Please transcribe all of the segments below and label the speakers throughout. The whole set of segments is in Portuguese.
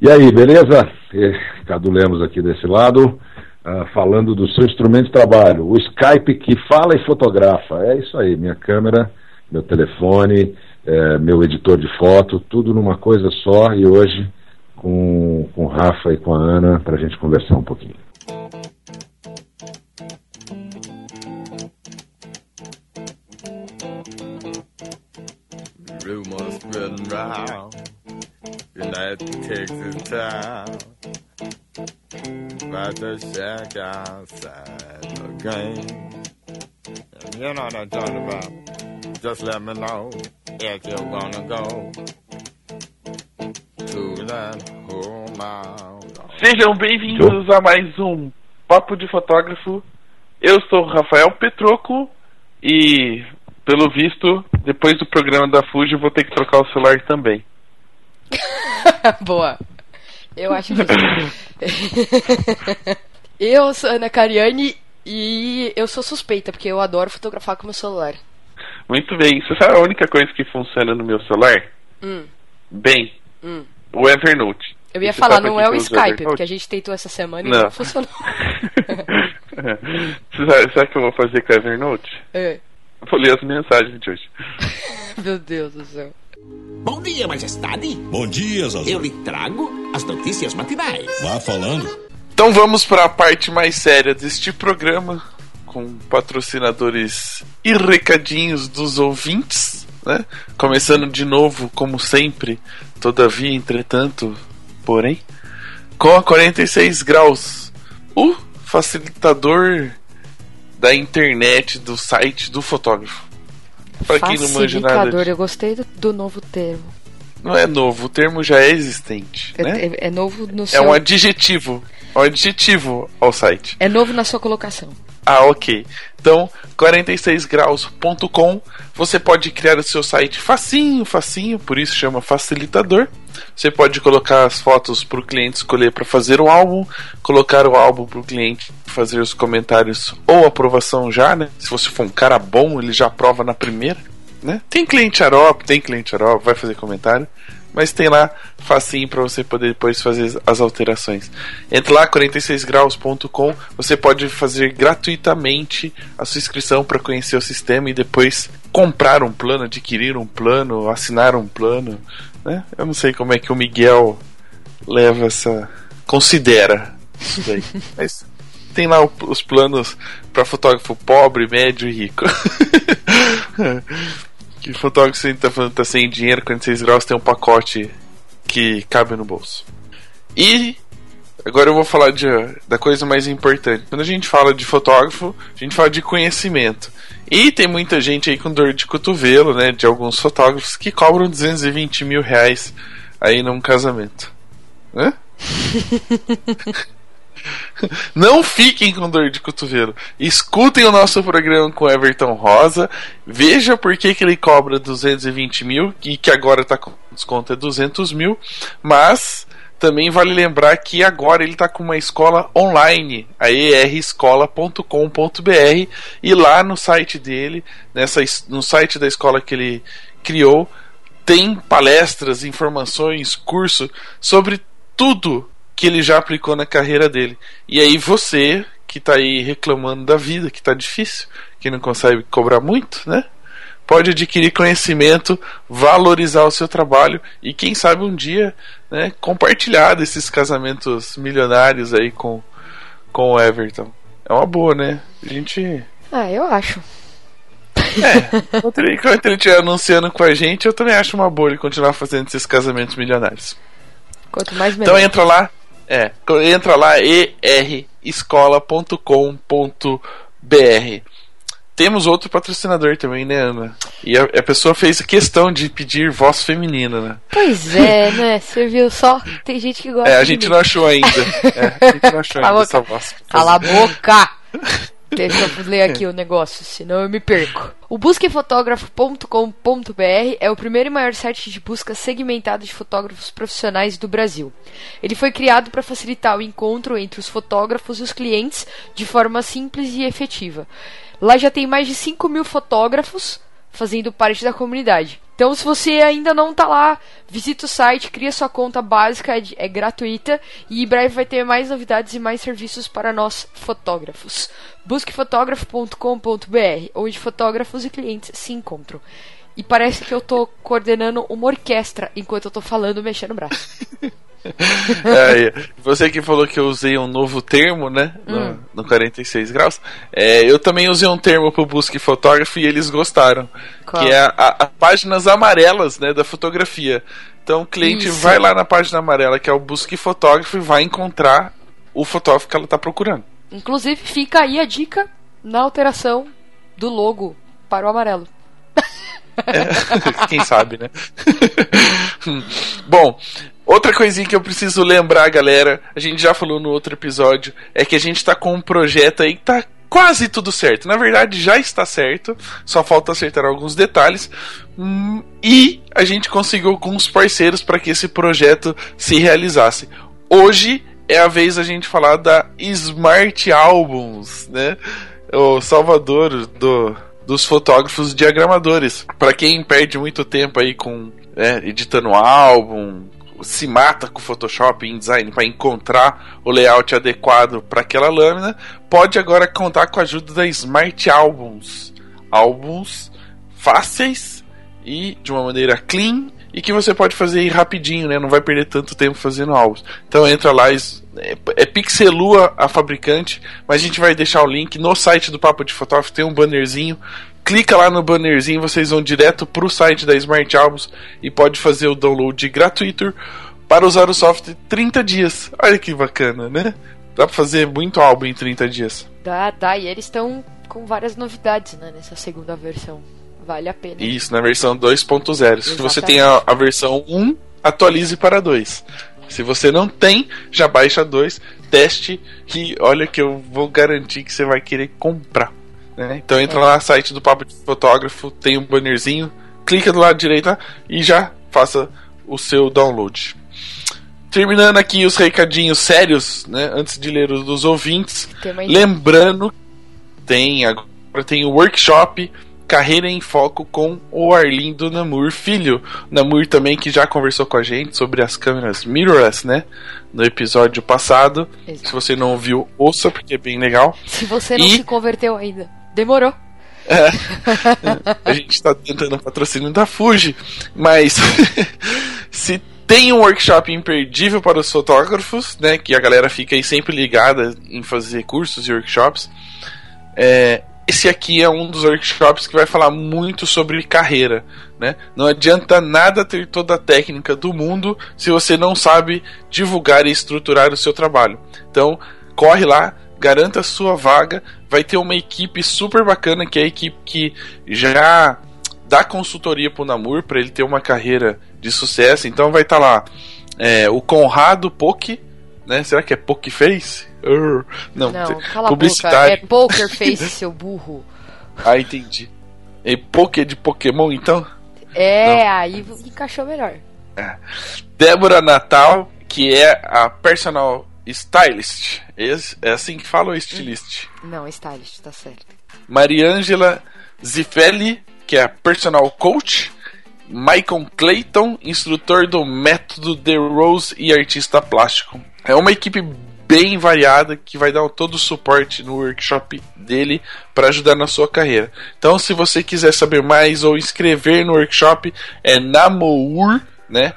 Speaker 1: E aí, beleza? Cadu Lemos aqui desse lado, uh, falando do seu instrumento de trabalho, o Skype que fala e fotografa. É isso aí, minha câmera, meu telefone, é, meu editor de foto, tudo numa coisa só e hoje com, com o Rafa e com a Ana para a gente conversar um pouquinho. Rumors spreading round United shack outside the game You know what I'm talking about Just let me know if you're gonna go to that Sejam bem-vindos a mais um Papo de Fotógrafo. Eu sou Rafael Petroco e, pelo visto, depois do programa da Fuji, vou ter que trocar o celular também.
Speaker 2: Boa. Eu acho que. eu sou Ana Cariani e eu sou suspeita, porque eu adoro fotografar com meu celular.
Speaker 1: Muito bem. Você sabe a única coisa que funciona no meu celular?
Speaker 2: Hum.
Speaker 1: Bem, hum. o Evernote.
Speaker 2: Eu ia Você falar, não é o Skype, porque a gente tentou essa semana e não, não funcionou.
Speaker 1: sabe, sabe o que eu vou fazer com o Evernote?
Speaker 2: É.
Speaker 1: Vou ler as mensagens de hoje.
Speaker 2: Meu Deus do céu.
Speaker 3: Bom dia, majestade.
Speaker 4: Bom dia, Zazu.
Speaker 3: Eu lhe trago as notícias matinais.
Speaker 4: Vá falando.
Speaker 1: Então vamos para a parte mais séria deste programa, com patrocinadores e recadinhos dos ouvintes, né? Começando de novo, como sempre, todavia, entretanto, porém, com a 46 graus, o facilitador da internet do site do fotógrafo.
Speaker 2: Pra quem não manja nada. Eu gostei do, do, novo termo.
Speaker 1: Não é novo, o termo já é existente. É, né?
Speaker 2: é, é novo no
Speaker 1: seu. É um adjetivo. É um adjetivo ao site.
Speaker 2: É novo na sua colocação.
Speaker 1: Ah, ok. Então, 46graus.com, você pode criar o seu site facinho, facinho, por isso chama facilitador. Você pode colocar as fotos para o cliente escolher para fazer o álbum, colocar o álbum para o cliente fazer os comentários ou aprovação já, né? Se você for um cara bom, ele já aprova na primeira, né? Tem cliente Arop, tem cliente Arop, vai fazer comentário mas tem lá facinho para você poder depois fazer as alterações. Entre lá 46graus.com, você pode fazer gratuitamente a sua inscrição para conhecer o sistema e depois comprar um plano, adquirir um plano, assinar um plano, né? Eu não sei como é que o Miguel leva essa considera isso daí. mas tem lá os planos para fotógrafo pobre, médio e rico. Que fotógrafo você tá falando tá sem dinheiro, 46 graus tem um pacote que cabe no bolso. E agora eu vou falar de, da coisa mais importante. Quando a gente fala de fotógrafo, a gente fala de conhecimento. E tem muita gente aí com dor de cotovelo, né? De alguns fotógrafos que cobram 220 mil reais aí num casamento. Hã? Não fiquem com dor de cotovelo. Escutem o nosso programa com Everton Rosa. Veja por que, que ele cobra 220 mil e que agora está com desconto é 200 mil. Mas também vale lembrar que agora ele está com uma escola online, a erescola.com.br, e lá no site dele, nessa, no site da escola que ele criou, tem palestras, informações, curso sobre tudo que ele já aplicou na carreira dele. E aí você que está aí reclamando da vida, que está difícil, que não consegue cobrar muito, né? Pode adquirir conhecimento, valorizar o seu trabalho e quem sabe um dia, né, compartilhar desses casamentos milionários aí com com o Everton. É uma boa, né? A gente
Speaker 2: Ah, eu acho.
Speaker 1: É, enquanto ele, enquanto ele estiver anunciando com a gente, eu também acho uma boa ele continuar fazendo esses casamentos milionários.
Speaker 2: Quanto mais
Speaker 1: melhor. Então entra lá, é, entra lá erescola.com.br. Temos outro patrocinador também, né, Ana? E a, a, pessoa fez questão de pedir voz feminina, né?
Speaker 2: Pois é, né? Você viu só? Tem gente que gosta.
Speaker 1: É, a gente não achou ainda. É, a gente não achou ainda essa voz.
Speaker 2: Cala a boca! Deixa eu ler aqui o negócio, senão eu me perco. O busquefotógrafo.com.br é o primeiro e maior site de busca segmentado de fotógrafos profissionais do Brasil. Ele foi criado para facilitar o encontro entre os fotógrafos e os clientes de forma simples e efetiva. Lá já tem mais de 5 mil fotógrafos fazendo parte da comunidade. Então, se você ainda não tá lá, visita o site, cria sua conta básica, é, é gratuita e em breve vai ter mais novidades e mais serviços para nós fotógrafos. Busque fotógrafo.com.br, onde fotógrafos e clientes se encontram. E parece que eu tô coordenando uma orquestra enquanto eu tô falando, mexendo o braço.
Speaker 1: é, você que falou que eu usei um novo termo, né? No,
Speaker 2: Hum.
Speaker 1: no 46 graus. É, eu também usei um termo pro Busque Fotógrafo e eles gostaram.
Speaker 2: Qual?
Speaker 1: Que é as páginas amarelas, né? Da fotografia. Então o cliente
Speaker 2: Isso.
Speaker 1: vai lá na página amarela, que é o Busque Fotógrafo, e vai encontrar o fotógrafo que ela tá procurando.
Speaker 2: Inclusive, fica aí a dica na alteração do logo para o amarelo.
Speaker 1: Quem sabe, né? Bom, outra coisinha que eu preciso lembrar, galera, a gente já falou no outro episódio, é que a gente tá com um projeto aí que tá quase tudo certo. Na verdade, já está certo, só falta acertar alguns detalhes. Hum, E a gente conseguiu alguns parceiros para que esse projeto se realizasse. Hoje é a vez a gente falar da Smart Albums, né? O salvador do, dos fotógrafos diagramadores. Para quem perde muito tempo aí com né, editando álbum, se mata com Photoshop e InDesign para encontrar o layout adequado para aquela lâmina, pode agora contar com a ajuda da Smart Albums. Álbuns fáceis e de uma maneira clean e que você pode fazer rapidinho, né? Não vai perder tanto tempo fazendo álbuns. Então entra lá, é, é Pixelua a fabricante, mas a gente vai deixar o link no site do Papo de Fotógrafo, tem um bannerzinho. Clica lá no bannerzinho, vocês vão direto pro site da Smart Albums e pode fazer o download gratuito para usar o software 30 dias. Olha que bacana, né? Dá pra fazer muito álbum em 30 dias.
Speaker 2: Dá, dá, e eles estão com várias novidades né, nessa segunda versão. Vale a pena.
Speaker 1: Isso, na versão 2.0. Se você tem a, a versão 1, atualize para 2. Se você não tem, já baixa 2, teste e olha que eu vou garantir que você vai querer comprar. Né? Então entra lá no site do Papo de Fotógrafo, tem um bannerzinho, clica do lado direito lá e já faça o seu download. Terminando aqui os recadinhos sérios, né? Antes de ler os dos ouvintes. Lembrando, tem agora tem o workshop Carreira em Foco com o Arlindo Namur Filho. Namur também que já conversou com a gente sobre as câmeras mirrorless, né? No episódio passado.
Speaker 2: Exato.
Speaker 1: Se você não ouviu, ouça porque é bem legal.
Speaker 2: Se você não
Speaker 1: E-
Speaker 2: se converteu ainda, demorou.
Speaker 1: A gente tá tentando um patrocínio da Fuji, mas se tem um workshop imperdível para os fotógrafos, né, que a galera fica aí sempre ligada em fazer cursos e workshops, é, esse aqui é um dos workshops que vai falar muito sobre carreira, né? Não adianta nada ter toda a técnica do mundo se você não sabe divulgar e estruturar o seu trabalho. Então, corre lá, garanta a sua vaga, vai ter uma equipe super bacana que é a equipe que já dá consultoria pro Namur para ele ter uma carreira de sucesso. Então vai estar lá é, o Conrado Poke, né? Será que é Poke Face? Urr. Não,
Speaker 2: Não, cala a boca. É poker face, seu burro.
Speaker 1: Ah, entendi. É Poké de Pokémon, então?
Speaker 2: É, aí encaixou melhor.
Speaker 1: Débora Natal, que é a personal stylist. Esse- É assim que fala o estilist.
Speaker 2: Não, stylist, tá certo.
Speaker 1: Mariângela Zifelli, que é a personal coach. Michael Clayton, instrutor do método The Rose e artista plástico. É uma equipe bem variada que vai dar todo o suporte no workshop dele para ajudar na sua carreira. Então, se você quiser saber mais ou inscrever no workshop, é Namour, né?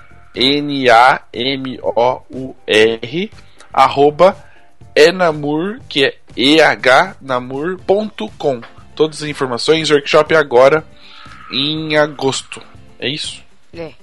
Speaker 1: N-A-M-O-U-R, arroba enamur, que é ehnamur.com. Todas as informações, workshop agora em agosto. É isso?
Speaker 2: É.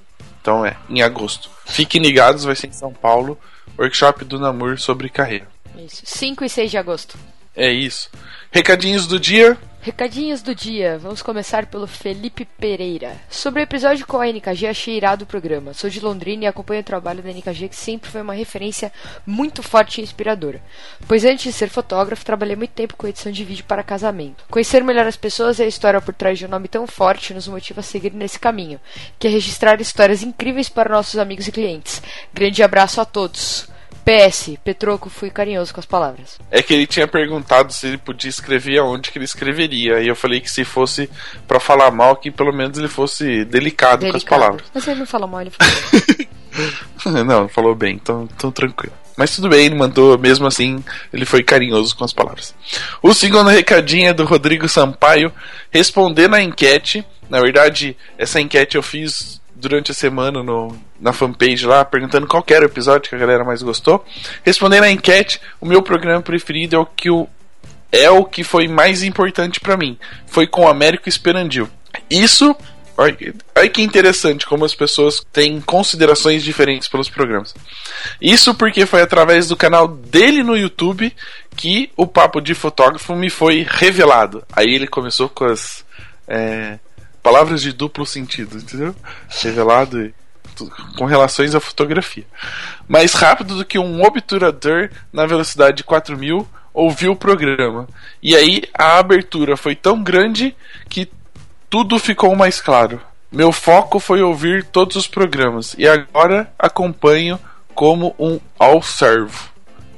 Speaker 1: Então é, em agosto. Fiquem ligados, vai ser em São Paulo, workshop do Namur sobre carreira.
Speaker 2: Isso. 5 e 6 de agosto.
Speaker 1: É isso. Recadinhos do dia.
Speaker 2: Recadinhos do dia. Vamos começar pelo Felipe Pereira. Sobre o episódio com a NKG, achei irado o programa. Sou de Londrina e acompanho o trabalho da NKG, que sempre foi uma referência muito forte e inspiradora. Pois antes de ser fotógrafo, trabalhei muito tempo com edição de vídeo para casamento. Conhecer melhor as pessoas e a história por trás de um nome tão forte nos motiva a seguir nesse caminho, que é registrar histórias incríveis para nossos amigos e clientes. Grande abraço a todos. PS, Petroco, fui carinhoso com as palavras.
Speaker 1: É que ele tinha perguntado se ele podia escrever aonde que ele escreveria. E eu falei que se fosse pra falar mal, que pelo menos ele fosse delicado, com as
Speaker 2: Delicado.
Speaker 1: palavras.
Speaker 2: Mas ele não fala mal, ele fala.
Speaker 1: Não, falou bem, então, então tranquilo. Mas tudo bem, ele mandou, mesmo assim, ele foi carinhoso com as palavras. O segundo recadinho é do Rodrigo Sampaio, respondendo a enquete. Na verdade, essa enquete eu fiz durante a semana no, na fanpage lá, perguntando qual era o episódio que a galera mais gostou. Respondendo a enquete, o meu programa preferido é o que o, é o que foi mais importante pra mim. Foi com o Américo Esperandil. Isso olha que interessante como as pessoas têm considerações diferentes pelos programas. Isso porque foi através do canal dele no YouTube que o papo de fotógrafo me foi revelado. Aí ele começou com as é, palavras de duplo sentido, entendeu? Revelado com relações à fotografia. Mais rápido do que um obturador na velocidade de 4000 ouviu o programa. E aí a abertura foi tão grande que tudo ficou mais claro. Meu foco foi ouvir todos os programas e agora acompanho como um all servo,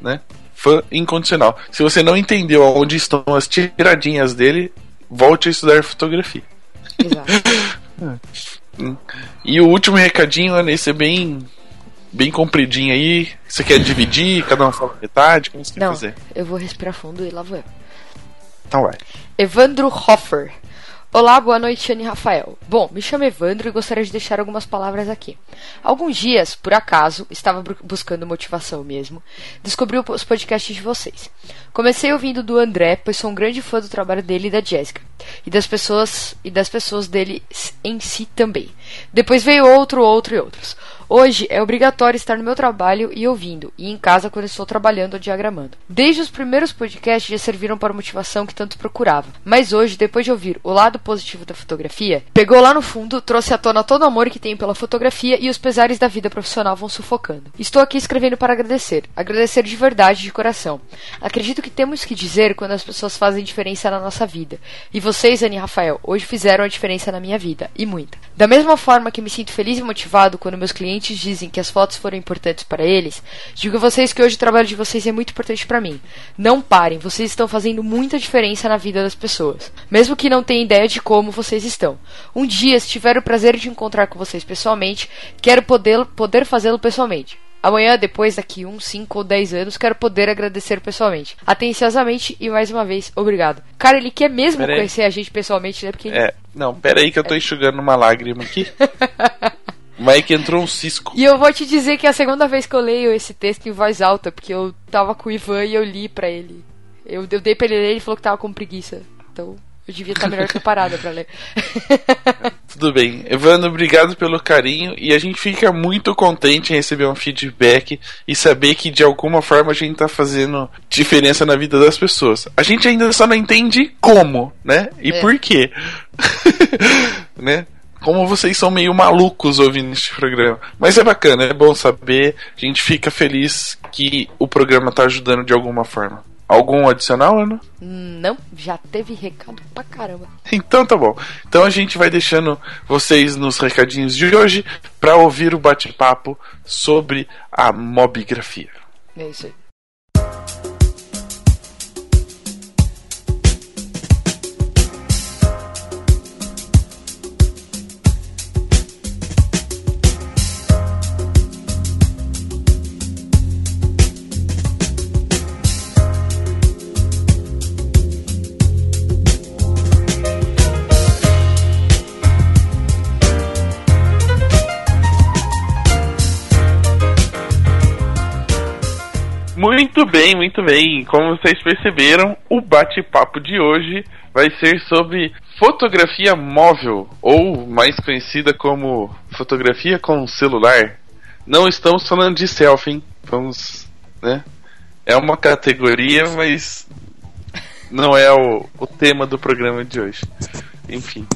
Speaker 1: né? Fã incondicional. Se você não entendeu onde estão as tiradinhas dele, volte a estudar fotografia.
Speaker 2: Exato.
Speaker 1: E o último recadinho é nesse bem bem compridinho aí. Você quer dividir? Cada um fala metade? Como você quer
Speaker 2: Não,
Speaker 1: fazer?
Speaker 2: eu vou respirar fundo e lá vou eu.
Speaker 1: Então vai.
Speaker 2: Evandro Hoffer. Olá, boa noite, Anne e Rafael. Bom, me chamo Evandro e gostaria de deixar algumas palavras aqui. Alguns dias, por acaso, estava bu- buscando motivação mesmo, descobri os podcasts de vocês. Comecei ouvindo do André, pois sou um grande fã do trabalho dele e da Jéssica, e das pessoas e das pessoas dele em si também. Depois veio outro, outro e outros. Hoje é obrigatório estar no meu trabalho e ouvindo, e em casa quando estou trabalhando ou diagramando. Desde os primeiros podcasts já serviram para a motivação que tanto procurava. Mas hoje, depois de ouvir o lado positivo da fotografia, pegou lá no fundo, trouxe à tona todo o amor que tenho pela fotografia e os pesares da vida profissional vão sufocando. Estou aqui escrevendo para agradecer. Agradecer de verdade, de coração. Acredito que temos que dizer quando as pessoas fazem diferença na nossa vida. E vocês, Anne e Rafael, hoje fizeram a diferença na minha vida. E muita. Da mesma forma que me sinto feliz e motivado quando meus clientes dizem que as fotos foram importantes para eles, digo a vocês que hoje o trabalho de vocês é muito importante para mim. Não parem, vocês estão fazendo muita diferença na vida das pessoas. Mesmo que não tenham ideia de como vocês estão. Um dia, se tiver o prazer de encontrar com vocês pessoalmente, quero poder, poder fazê-lo pessoalmente. Amanhã, depois, daqui um, cinco ou dez anos, quero poder agradecer pessoalmente. Atenciosamente e mais uma vez, obrigado. Cara, ele quer mesmo
Speaker 1: Pera aí.
Speaker 2: conhecer a gente pessoalmente, né? Porque ele-
Speaker 1: É, não, pera aí que eu tô enxugando uma lágrima aqui. Vai que entrou um cisco.
Speaker 2: E eu vou te dizer que é a segunda vez que eu leio esse texto em voz alta, porque eu tava com o Ivan e eu li pra ele. Eu, eu dei pra ele ler e ele falou que tava com preguiça. Então eu devia estar melhor preparada pra ler.
Speaker 1: Tudo bem. Evandro, obrigado pelo carinho e a gente fica muito contente em receber um feedback e saber que de alguma forma a gente tá fazendo diferença na vida das pessoas. A gente ainda só não entende como, né? E
Speaker 2: É.
Speaker 1: por quê. né? Como vocês são meio malucos ouvindo este programa. Mas é bacana, é bom saber. A gente fica feliz que o programa tá ajudando de alguma forma. Algum adicional, Ana?
Speaker 2: Não, já teve recado pra caramba.
Speaker 1: Então tá bom. Então a gente vai deixando vocês nos recadinhos de hoje para ouvir o bate-papo sobre a mobigrafia.
Speaker 2: É isso aí.
Speaker 1: Muito bem, muito bem. Como vocês perceberam, o bate-papo de hoje vai ser sobre fotografia móvel, ou mais conhecida como fotografia com celular. Não estamos falando de selfie, hein? Vamos, né? É uma categoria, mas não é o, o tema do programa de hoje. Enfim.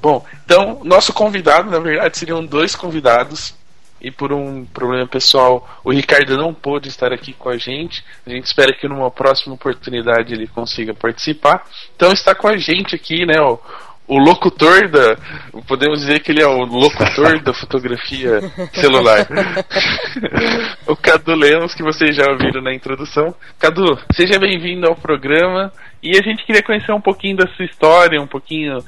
Speaker 1: Bom, então, nosso convidado, na verdade, seriam dois convidados. E por um problema pessoal, o Ricardo não pôde estar aqui com a gente. A gente espera que numa próxima oportunidade ele consiga participar. Então está com a gente aqui, né, o, o locutor da. Podemos dizer que ele é o locutor da fotografia celular. o Cadu Lemos, que vocês já ouviram na introdução. Cadu, seja bem-vindo ao programa. E a gente queria conhecer um pouquinho da sua história, um pouquinho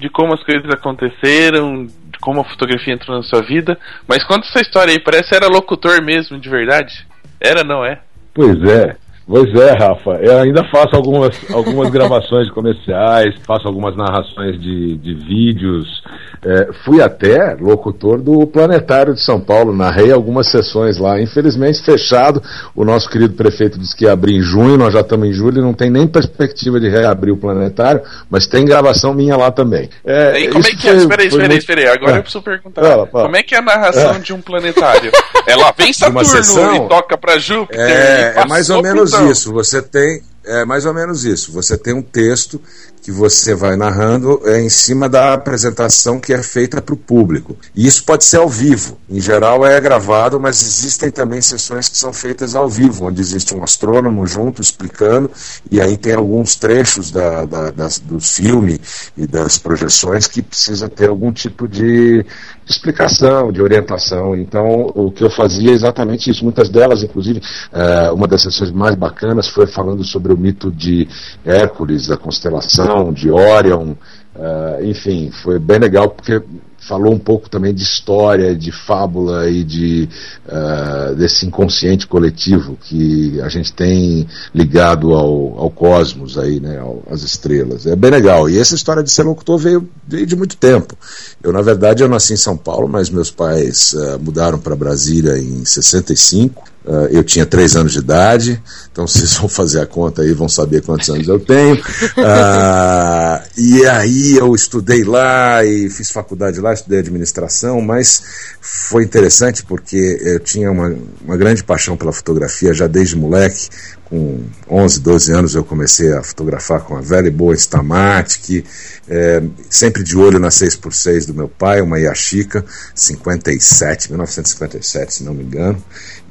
Speaker 1: de como as coisas aconteceram, de como a fotografia entrou na sua vida. Mas conta essa história aí, parece que era locutor mesmo, de verdade. Era, não é?
Speaker 4: Pois é. Pois é, Rafa. Eu ainda faço algumas, algumas gravações comerciais, faço algumas narrações de, de vídeos. É, fui até locutor do Planetário de São Paulo, narrei algumas sessões lá. Infelizmente fechado. O nosso querido prefeito disse que ia abrir em junho, nós já estamos em julho e não tem nem perspectiva de reabrir o Planetário, mas tem gravação minha lá também.
Speaker 1: É, e como é que é? Espera aí, espera aí, espera aí. Agora é. eu preciso perguntar. Como é que é a narração é. de um planetário? Ela vem Saturno e toca para Júpiter.
Speaker 4: É, é mais ou menos isso. Você tem. É mais ou menos isso. Você tem um texto que você vai narrando é, em cima da apresentação que é feita para o público. E isso pode ser ao vivo. Em geral é gravado, mas existem também sessões que são feitas ao vivo, onde existe um astrônomo junto explicando, e aí tem alguns trechos da, da, das, do filme e das projeções que precisa ter algum tipo de explicação, de orientação. Então, o que eu fazia é exatamente isso. Muitas delas, inclusive, é, uma das sessões mais bacanas foi falando sobre o mito de Hércules, da constelação, de Orion. Uh, enfim, foi bem legal porque falou um pouco também de história, de fábula e de uh, desse inconsciente coletivo que a gente tem ligado ao, ao cosmos aí, né, ao, às estrelas. É bem legal. E essa história de ser locutor veio, veio de muito tempo. Eu, na verdade, eu nasci em São Paulo, mas meus pais uh, mudaram para Brasília em 65. Uh, eu tinha três anos de idade, então vocês vão fazer a conta aí, vão saber quantos anos eu tenho. Uh, e aí eu estudei lá e fiz faculdade lá, estudei administração, mas foi interessante porque eu tinha uma, uma grande paixão pela fotografia já desde moleque com 11, 12 anos eu comecei a fotografar com a velha e boa Instamatic, é, sempre de olho na 6x6 do meu pai, uma Yashica 57, 1957, se não me engano,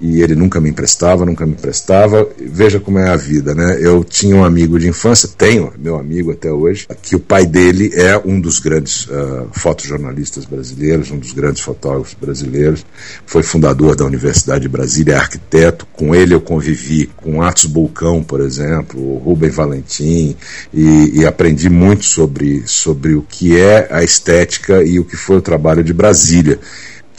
Speaker 4: e ele nunca me emprestava, nunca me emprestava. Veja como é a vida, né? Eu tinha um amigo de infância, tenho meu amigo até hoje, que o pai dele é um dos grandes uh, fotojornalistas brasileiros, um dos grandes fotógrafos brasileiros, foi fundador da Universidade de Brasília, arquiteto. Com ele eu convivi com Atos Bulcão, por exemplo, o Rubem Valentim, e, e, aprendi muito sobre, sobre o que é a estética e o que foi o trabalho de Brasília,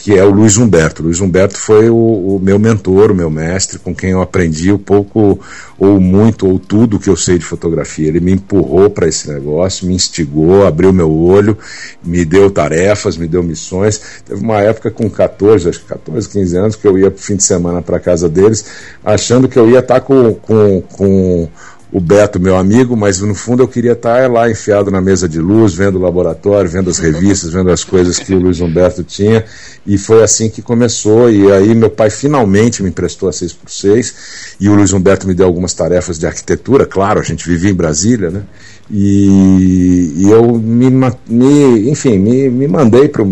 Speaker 4: que é o Luiz Humberto. Luiz Humberto foi o, o meu mentor, o meu mestre, com quem eu aprendi o pouco, ou muito, ou tudo que eu sei de fotografia. Ele me empurrou para esse negócio, me instigou, abriu meu olho, me deu tarefas, me deu missões. Teve uma época com 14, acho que 14, 15 anos, que eu ia fim de semana para casa deles, achando que eu ia estar tá com, com, com o Beto, meu amigo, mas no fundo eu queria estar lá enfiado na mesa de luz, vendo o laboratório, vendo as revistas, vendo as coisas que o Luiz Humberto tinha, e foi assim que começou. E aí meu pai finalmente me emprestou a 6x6, e o Luiz Humberto me deu algumas tarefas de arquitetura, claro, a gente vivia em Brasília, né? E, e eu me, me, enfim, me, me mandei para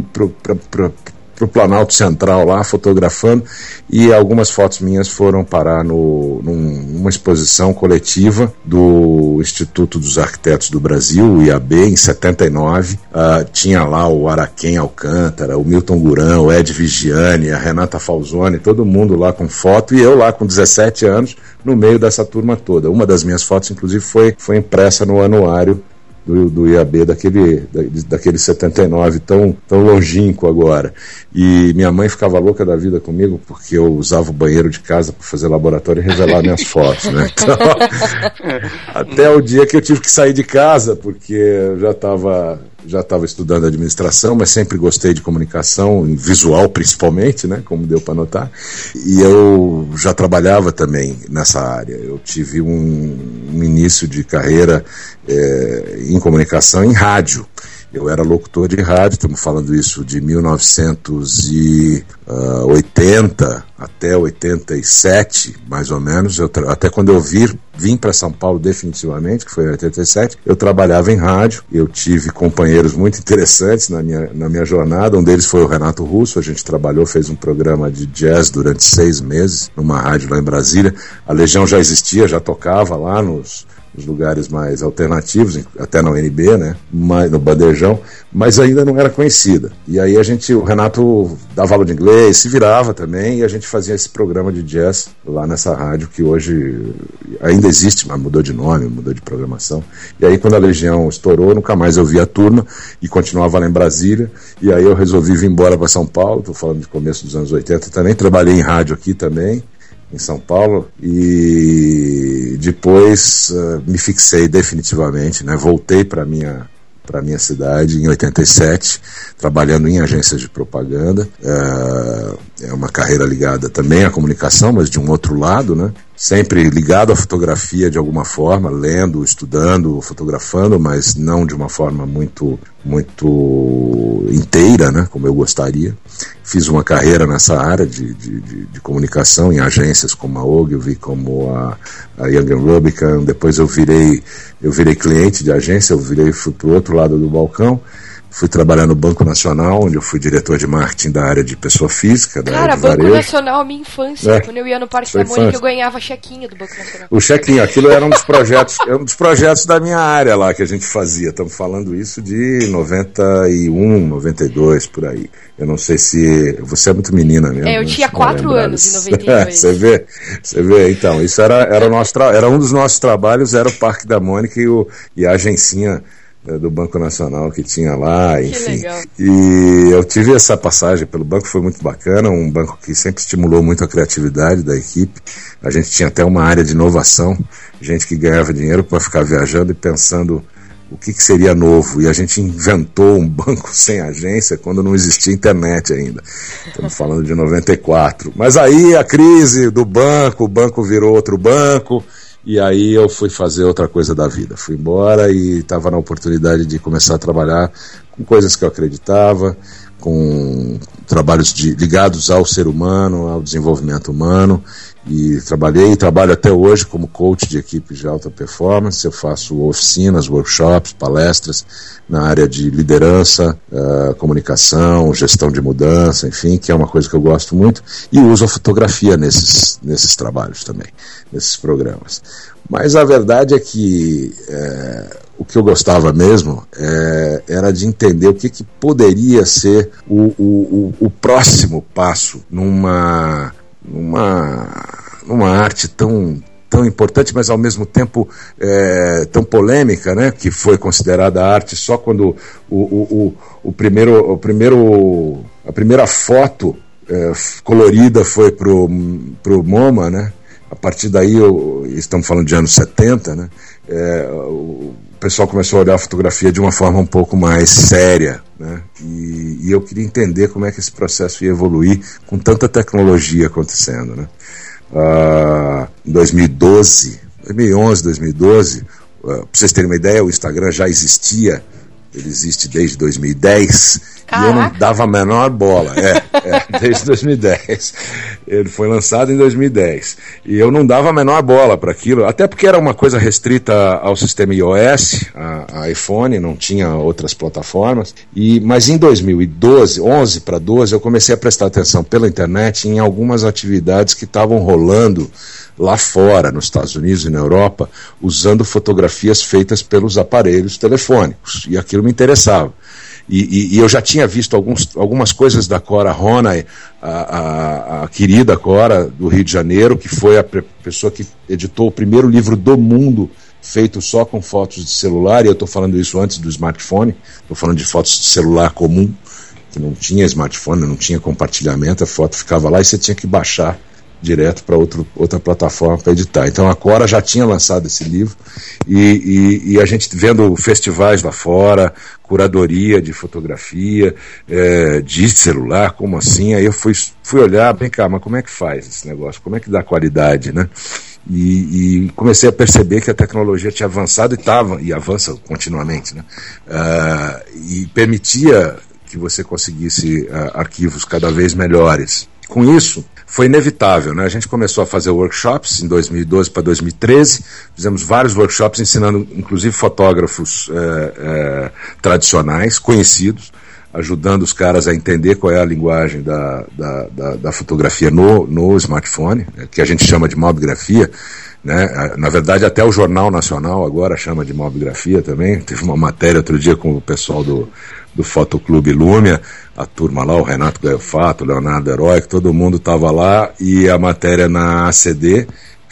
Speaker 4: para o Planalto Central lá, fotografando, e algumas fotos minhas foram parar no, numa exposição coletiva do Instituto dos Arquitetos do Brasil, o IAB, em 79. Uh, ah, tinha lá o Araquém Alcântara, o Milton Gurão, o Ed Vigiani, a Renata Falzoni, todo mundo lá com foto, e eu lá com 17 anos, no meio dessa turma toda. Uma das minhas fotos, inclusive, foi, foi impressa no anuário do, do IAB daquele, da, daquele 79 tão, tão longínquo agora. E minha mãe ficava louca da vida comigo porque eu usava o banheiro de casa para fazer laboratório e revelar minhas fotos, né? Então, até o dia que eu tive que sair de casa porque eu já estava já estava estudando administração, mas sempre gostei de comunicação, visual principalmente, né, como deu para notar. E eu já trabalhava também nessa área. Eu tive um, um início de carreira é, em comunicação em rádio. Eu era locutor de rádio, estamos falando isso de 1980 até 87, mais ou menos. Até quando eu vir, vim para São Paulo definitivamente, que foi em 87, eu trabalhava em rádio. Eu tive companheiros muito interessantes na minha, na minha jornada. Um deles foi o Renato Russo. A gente trabalhou, fez um programa de jazz durante seis meses numa rádio lá em Brasília. A Legião já existia, já tocava lá nos nos lugares mais alternativos, até no NB, né? Mas, no bandejão, mas ainda não era conhecida. E aí a gente, o Renato dava aula de inglês, se virava também, e a gente fazia esse programa de jazz lá nessa rádio que hoje ainda existe, mas mudou de nome, mudou de programação. E aí quando a Legião estourou, nunca mais eu vi a turma e continuava lá em Brasília. E aí eu resolvi vir embora para São Paulo, estou falando de começo dos anos 80 também, trabalhei em rádio aqui também em São Paulo e depois uh, me fixei definitivamente, né? Voltei para minha para minha cidade em 87, trabalhando em agências de propaganda. É, é uma carreira ligada também à comunicação, mas de um outro lado, né? Sempre ligado à fotografia de alguma forma, lendo, estudando, fotografando, mas não de uma forma muito muito inteira, né? Como eu gostaria. Fiz uma carreira nessa área de, de, de, de comunicação em agências como a Ogilvy, como a, a Young Rubicon. Depois eu virei eu virei cliente de agência, eu virei fui para o outro lado do balcão. Fui trabalhar no Banco Nacional, onde eu fui diretor de marketing da área de pessoa física. Da
Speaker 2: Cara,
Speaker 4: área de
Speaker 2: Banco
Speaker 4: varejo.
Speaker 2: Nacional, minha infância.
Speaker 4: É.
Speaker 2: Quando eu ia no Parque
Speaker 4: Sua
Speaker 2: da Mônica, eu ganhava chequinho do Banco Nacional.
Speaker 4: O chequinho, aquilo era um dos projetos, era um dos projetos da minha área lá que a gente fazia. Estamos falando isso de 91, 92 por aí. Eu não sei se você é muito menina mesmo.
Speaker 2: É, eu
Speaker 4: né?
Speaker 2: tinha quatro anos em
Speaker 4: disso.
Speaker 2: 92.
Speaker 4: você vê, você vê. Então, isso era, era nosso, tra- era um dos nossos trabalhos, era o Parque da Mônica e, o, e a agencinha do Banco Nacional que tinha lá, enfim. E eu tive essa passagem pelo banco, foi muito bacana, um banco que sempre estimulou muito a criatividade da equipe. A gente tinha até uma área de inovação, gente que ganhava dinheiro para ficar viajando e pensando o que, que seria novo. E a gente inventou um banco sem agência quando não existia internet ainda. Estamos falando de 94. Mas aí a crise do banco, o banco virou outro banco. E aí eu fui fazer outra coisa da vida. Fui embora e estava na oportunidade de começar a trabalhar com coisas que eu acreditava, com trabalhos de- ligados ao ser humano, ao desenvolvimento humano. E trabalhei e trabalho até hoje como coach de equipes de alta performance. Eu faço oficinas, workshops, palestras na área de liderança, eh, comunicação, gestão de mudança, enfim, que é uma coisa que eu gosto muito. E uso a fotografia nesses, nesses trabalhos também, nesses programas. Mas a verdade é que eh, o que eu gostava mesmo eh, era de entender o que, que poderia ser o, o, o, o próximo passo numa, numa, numa arte tão tão importante, mas ao mesmo tempo eh, tão polêmica, né? Que foi considerada arte só quando o, o, o, o primeiro, o primeiro, a primeira foto eh, colorida foi pro pro MoMA, né? A partir daí, eu, estamos falando de anos 70, né? É, o pessoal começou a olhar a fotografia de uma forma um pouco mais séria, né? E, e eu queria entender como é que esse processo ia evoluir com tanta tecnologia acontecendo, né? Ah, em 2012, 2011, 2012, ah, para vocês terem uma ideia, o Instagram já existia, ele existe desde 2010 e eu não
Speaker 2: Caraca.
Speaker 4: dava a menor bola. É, é, desde 2010. Ele foi lançado em 2010. E eu não dava a menor bola para aquilo, até porque era uma coisa restrita ao sistema iOS, a, a iPhone, não tinha outras plataformas. E, mas em 2012, 11 para 12, eu comecei a prestar atenção pela internet em algumas atividades que estavam rolando lá fora, nos Estados Unidos e na Europa, usando fotografias feitas pelos aparelhos telefônicos. E aquilo me interessava. E, e- e eu já tinha visto alguns, algumas coisas da Cora Ronay, a, a- a querida Cora do Rio de Janeiro, que foi a pessoa que editou o primeiro livro do mundo feito só com fotos de celular, e eu estou falando isso antes do smartphone, estou falando de fotos de celular comum, que não tinha smartphone, não tinha compartilhamento, a foto ficava lá e você tinha que baixar direto para outra plataforma para editar. Então a Cora já tinha lançado esse livro e, e- e a gente vendo festivais lá fora, curadoria de fotografia, eh, de celular, como assim? Aí eu fui, fui olhar, vem cá, mas como é que faz esse negócio? Como é que dá qualidade, né? E, e comecei a perceber que a tecnologia tinha avançado e estava, e avança continuamente, né? Ah, e permitia que você conseguisse ah, arquivos cada vez melhores. Com isso, foi inevitável, né? A gente começou a fazer workshops em 2012 para 2013, fizemos vários workshops ensinando, inclusive, fotógrafos eh, eh, tradicionais, conhecidos, ajudando os caras a entender qual é a linguagem da, da, da, da fotografia no, no smartphone, né, que a gente chama de mobigrafia. Né? Na verdade, até o Jornal Nacional agora chama de mobigrafia também. Teve uma matéria outro dia com o pessoal do, do Fotoclube Lúmia, a turma lá, o Renato Gaiofato, o Leonardo Herói, todo mundo estava lá, e a matéria na ACD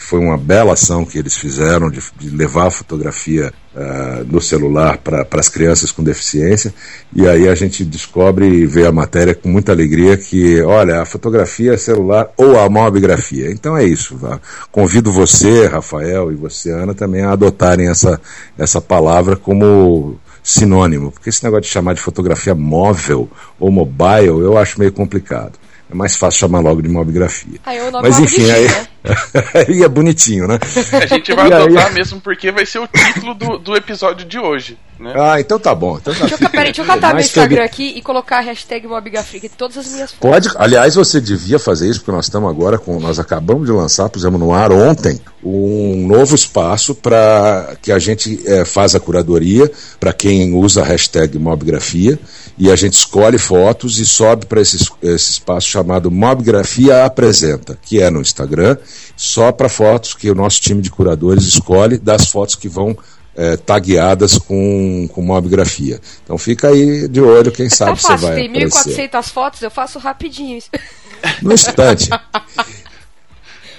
Speaker 4: foi uma bela ação que eles fizeram de, de levar a fotografia uh, no celular para as crianças com deficiência. E aí a gente descobre e vê a matéria com muita alegria que, olha, a fotografia é celular ou a mobigrafia. Então é isso. Tá? Convido você, Rafael, e você, Ana, também a adotarem essa, essa palavra como sinônimo, porque esse negócio de chamar de fotografia móvel ou mobile eu acho meio complicado. É mais fácil chamar logo de mobigrafia.
Speaker 2: Aí o nome
Speaker 4: Mas
Speaker 2: é
Speaker 4: enfim, aí,
Speaker 2: né?
Speaker 4: aí é bonitinho, né?
Speaker 1: A gente vai
Speaker 4: E aí-
Speaker 1: adotar mesmo porque vai ser o título do, do episódio de hoje. Né?
Speaker 4: Ah, então tá bom. Então tá
Speaker 2: Deixa eu, peraí, deixa eu catar meu Instagram
Speaker 4: que-
Speaker 2: aqui e colocar a hashtag Mobigafrica em todas as minhas fotos.
Speaker 4: Pode, aliás, você devia fazer isso, porque nós estamos agora com. Nós acabamos de lançar, pusemos no ar ontem, um novo espaço para que a gente eh, faz a curadoria para quem usa a hashtag Mobgrafia e a gente escolhe fotos e sobe para esse, esse espaço chamado Mobgrafia Apresenta, que é no Instagram, só para fotos que o nosso time de curadores escolhe das fotos que vão eh, tagueadas com, com mobgrafia. Então fica aí de olho, quem
Speaker 2: É tão
Speaker 4: sabe você vai
Speaker 2: tem
Speaker 4: aparecer.
Speaker 2: 1.400 fotos, eu faço rapidinho.
Speaker 4: No instante.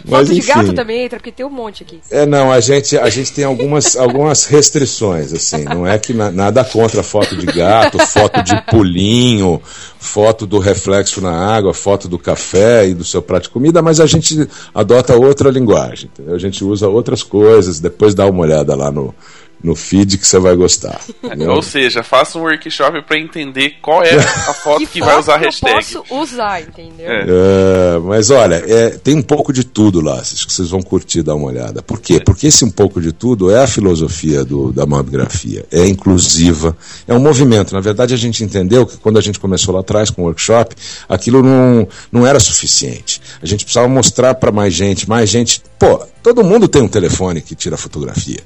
Speaker 2: Foto de gato também entra, porque tem um monte aqui.
Speaker 4: É, não, a gente, a gente tem algumas, algumas restrições, assim, não é que na- nada contra foto de gato, foto de pulinho, foto do reflexo na água, foto do café e do seu prato de comida, mas a gente adota outra linguagem, entendeu? a gente usa outras coisas, depois dá uma olhada lá no, no feed que você vai gostar. entendeu?
Speaker 1: Ou seja, faça um workshop para entender qual é a foto que, vai
Speaker 2: foto
Speaker 1: usar a
Speaker 2: que
Speaker 1: hashtag.
Speaker 2: eu posso usar, entendeu?
Speaker 1: É.
Speaker 4: É, mas olha, é, tem um pouco de tudo lá, acho que vocês vão curtir dar uma olhada. Por quê? Porque esse um pouco de tudo é a filosofia do, da mobigrafia. É inclusiva, é um movimento. Na verdade, a gente entendeu que quando a gente começou lá atrás com o workshop, aquilo não, não era suficiente. A gente precisava mostrar para mais gente, mais gente. Pô, todo mundo tem um telefone que tira fotografia.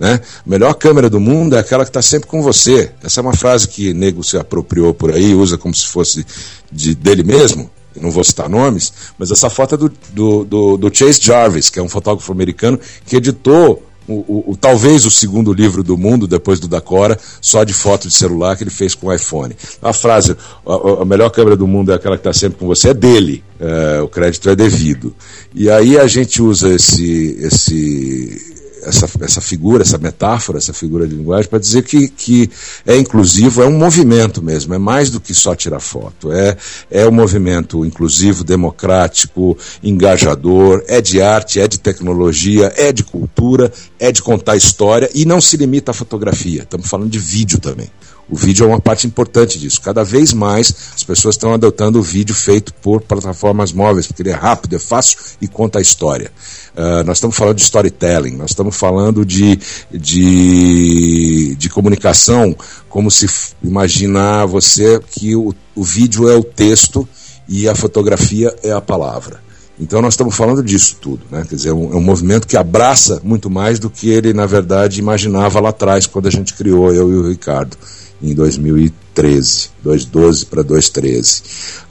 Speaker 4: Né? A melhor câmera do mundo é aquela que está sempre com você. Essa é uma frase que nego se apropriou por aí, usa como se fosse de, dele mesmo. Eu Não vou citar nomes, mas essa foto é do, do, do, do Chase Jarvis, que é um fotógrafo americano que editou o, o- o- talvez o segundo livro do mundo, depois do da Cora, só de foto de celular que ele fez com o iPhone. A frase, a, a melhor câmera do mundo é aquela que está sempre com você, é dele. É, o crédito é devido. E aí a gente usa esse, esse, essa, essa figura, essa metáfora, essa figura de linguagem, para dizer que, que é inclusivo, é um movimento mesmo, é mais do que só tirar foto. É, é um movimento inclusivo, democrático, engajador, é de arte, é de tecnologia, é de cultura, é de contar história e não se limita à fotografia. Estamos falando de vídeo também. O vídeo é uma parte importante disso. Cada vez mais as pessoas estão adotando o vídeo feito por plataformas móveis, porque ele é rápido, é fácil e conta a história. Uh, nós estamos falando de storytelling, nós estamos falando de, de, de comunicação, como se imaginar você que o, o vídeo é o texto e a fotografia é a palavra. Então nós estamos falando disso tudo, né? Quer dizer, é um, é um movimento que abraça muito mais do que ele, na verdade, imaginava lá atrás, quando a gente criou, eu e o Ricardo, em 2013, 2012 para 2013.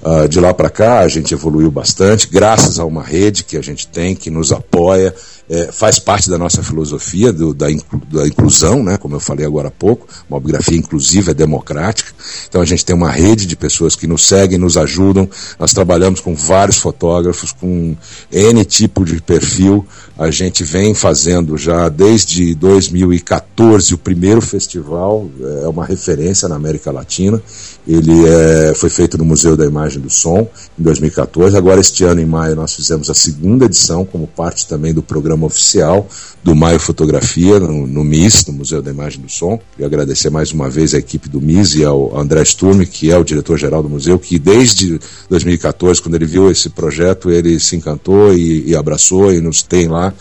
Speaker 4: Ah, de lá para cá a gente evoluiu bastante, graças a uma rede que a gente tem, que nos apoia, é, faz parte da nossa filosofia do, da, inclu, da, inclusão, né? como eu falei agora há pouco, mobigrafia inclusiva é democrática. Então a gente tem uma rede de pessoas que nos seguem, nos ajudam. Nós trabalhamos com vários fotógrafos, com N tipo de perfil. A gente vem fazendo já desde 2014 o primeiro festival, é uma referência na América Latina. Ele é, foi feito no Museu da Imagem do Som em 2014. Agora, este ano, em maio, nós fizemos a segunda edição, como parte também do programa oficial do Maio Fotografia, no, no MIS, no Museu da Imagem do Som. E agradecer mais uma vez a equipe do MIS e ao André Sturme, que é o diretor-geral do museu, que desde 2014, quando ele viu esse projeto, ele se encantou e, e abraçou e nos tem lá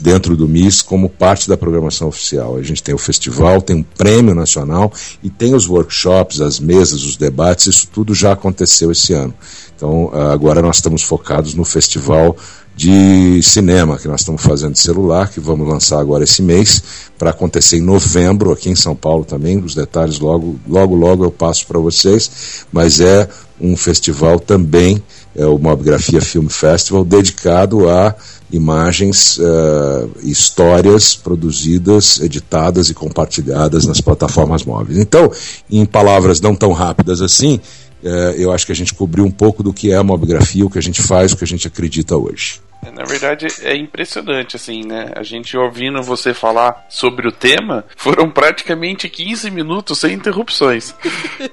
Speaker 4: dentro do MIS como parte da programação oficial. A gente tem o festival, tem um prêmio nacional e tem os workshops, as mesas, os debates, isso tudo já aconteceu esse ano. Então, agora nós estamos focados no festival de cinema que nós estamos fazendo de celular, que vamos lançar agora esse mês, para acontecer em novembro, aqui em São Paulo também. Os detalhes logo, logo, logo eu passo para vocês, mas é um festival também, é o Mobgrafia Film Festival, dedicado a imagens, uh, histórias produzidas, editadas e compartilhadas nas plataformas móveis. Então, em palavras não tão rápidas assim, uh, eu acho que a gente cobriu um pouco do que é a mobgrafia, o que a gente faz, o que a gente acredita hoje.
Speaker 1: Na verdade, é impressionante, assim, né? A gente ouvindo você falar sobre o tema, foram praticamente 15 minutos sem interrupções.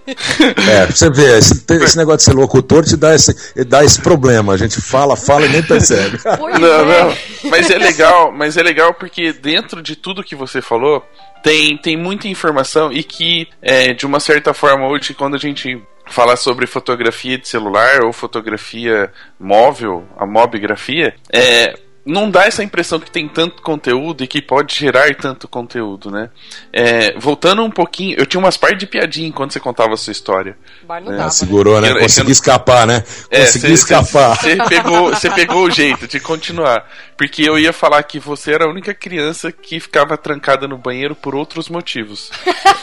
Speaker 4: É, você vê, esse, esse negócio de ser locutor te dá esse, dá esse problema. A gente fala, fala e nem percebe.
Speaker 1: Pois não, é. não. Mas é legal, mas é legal porque dentro de tudo que você falou, tem, tem muita informação e que, é, de uma certa forma, hoje, quando a gente falar sobre fotografia de celular ou fotografia móvel, a mobigrafia, é, não dá essa impressão que tem tanto conteúdo e que pode gerar tanto conteúdo, né? É, voltando um pouquinho, eu tinha umas partes de piadinha enquanto você contava a sua história.
Speaker 4: Mas não é, dava, segurou, né? Consegui escapar, né?
Speaker 1: É, Consegui escapar. Você pegou, pegou o jeito de continuar. Porque eu ia falar que você era a única criança que ficava trancada no banheiro por outros motivos.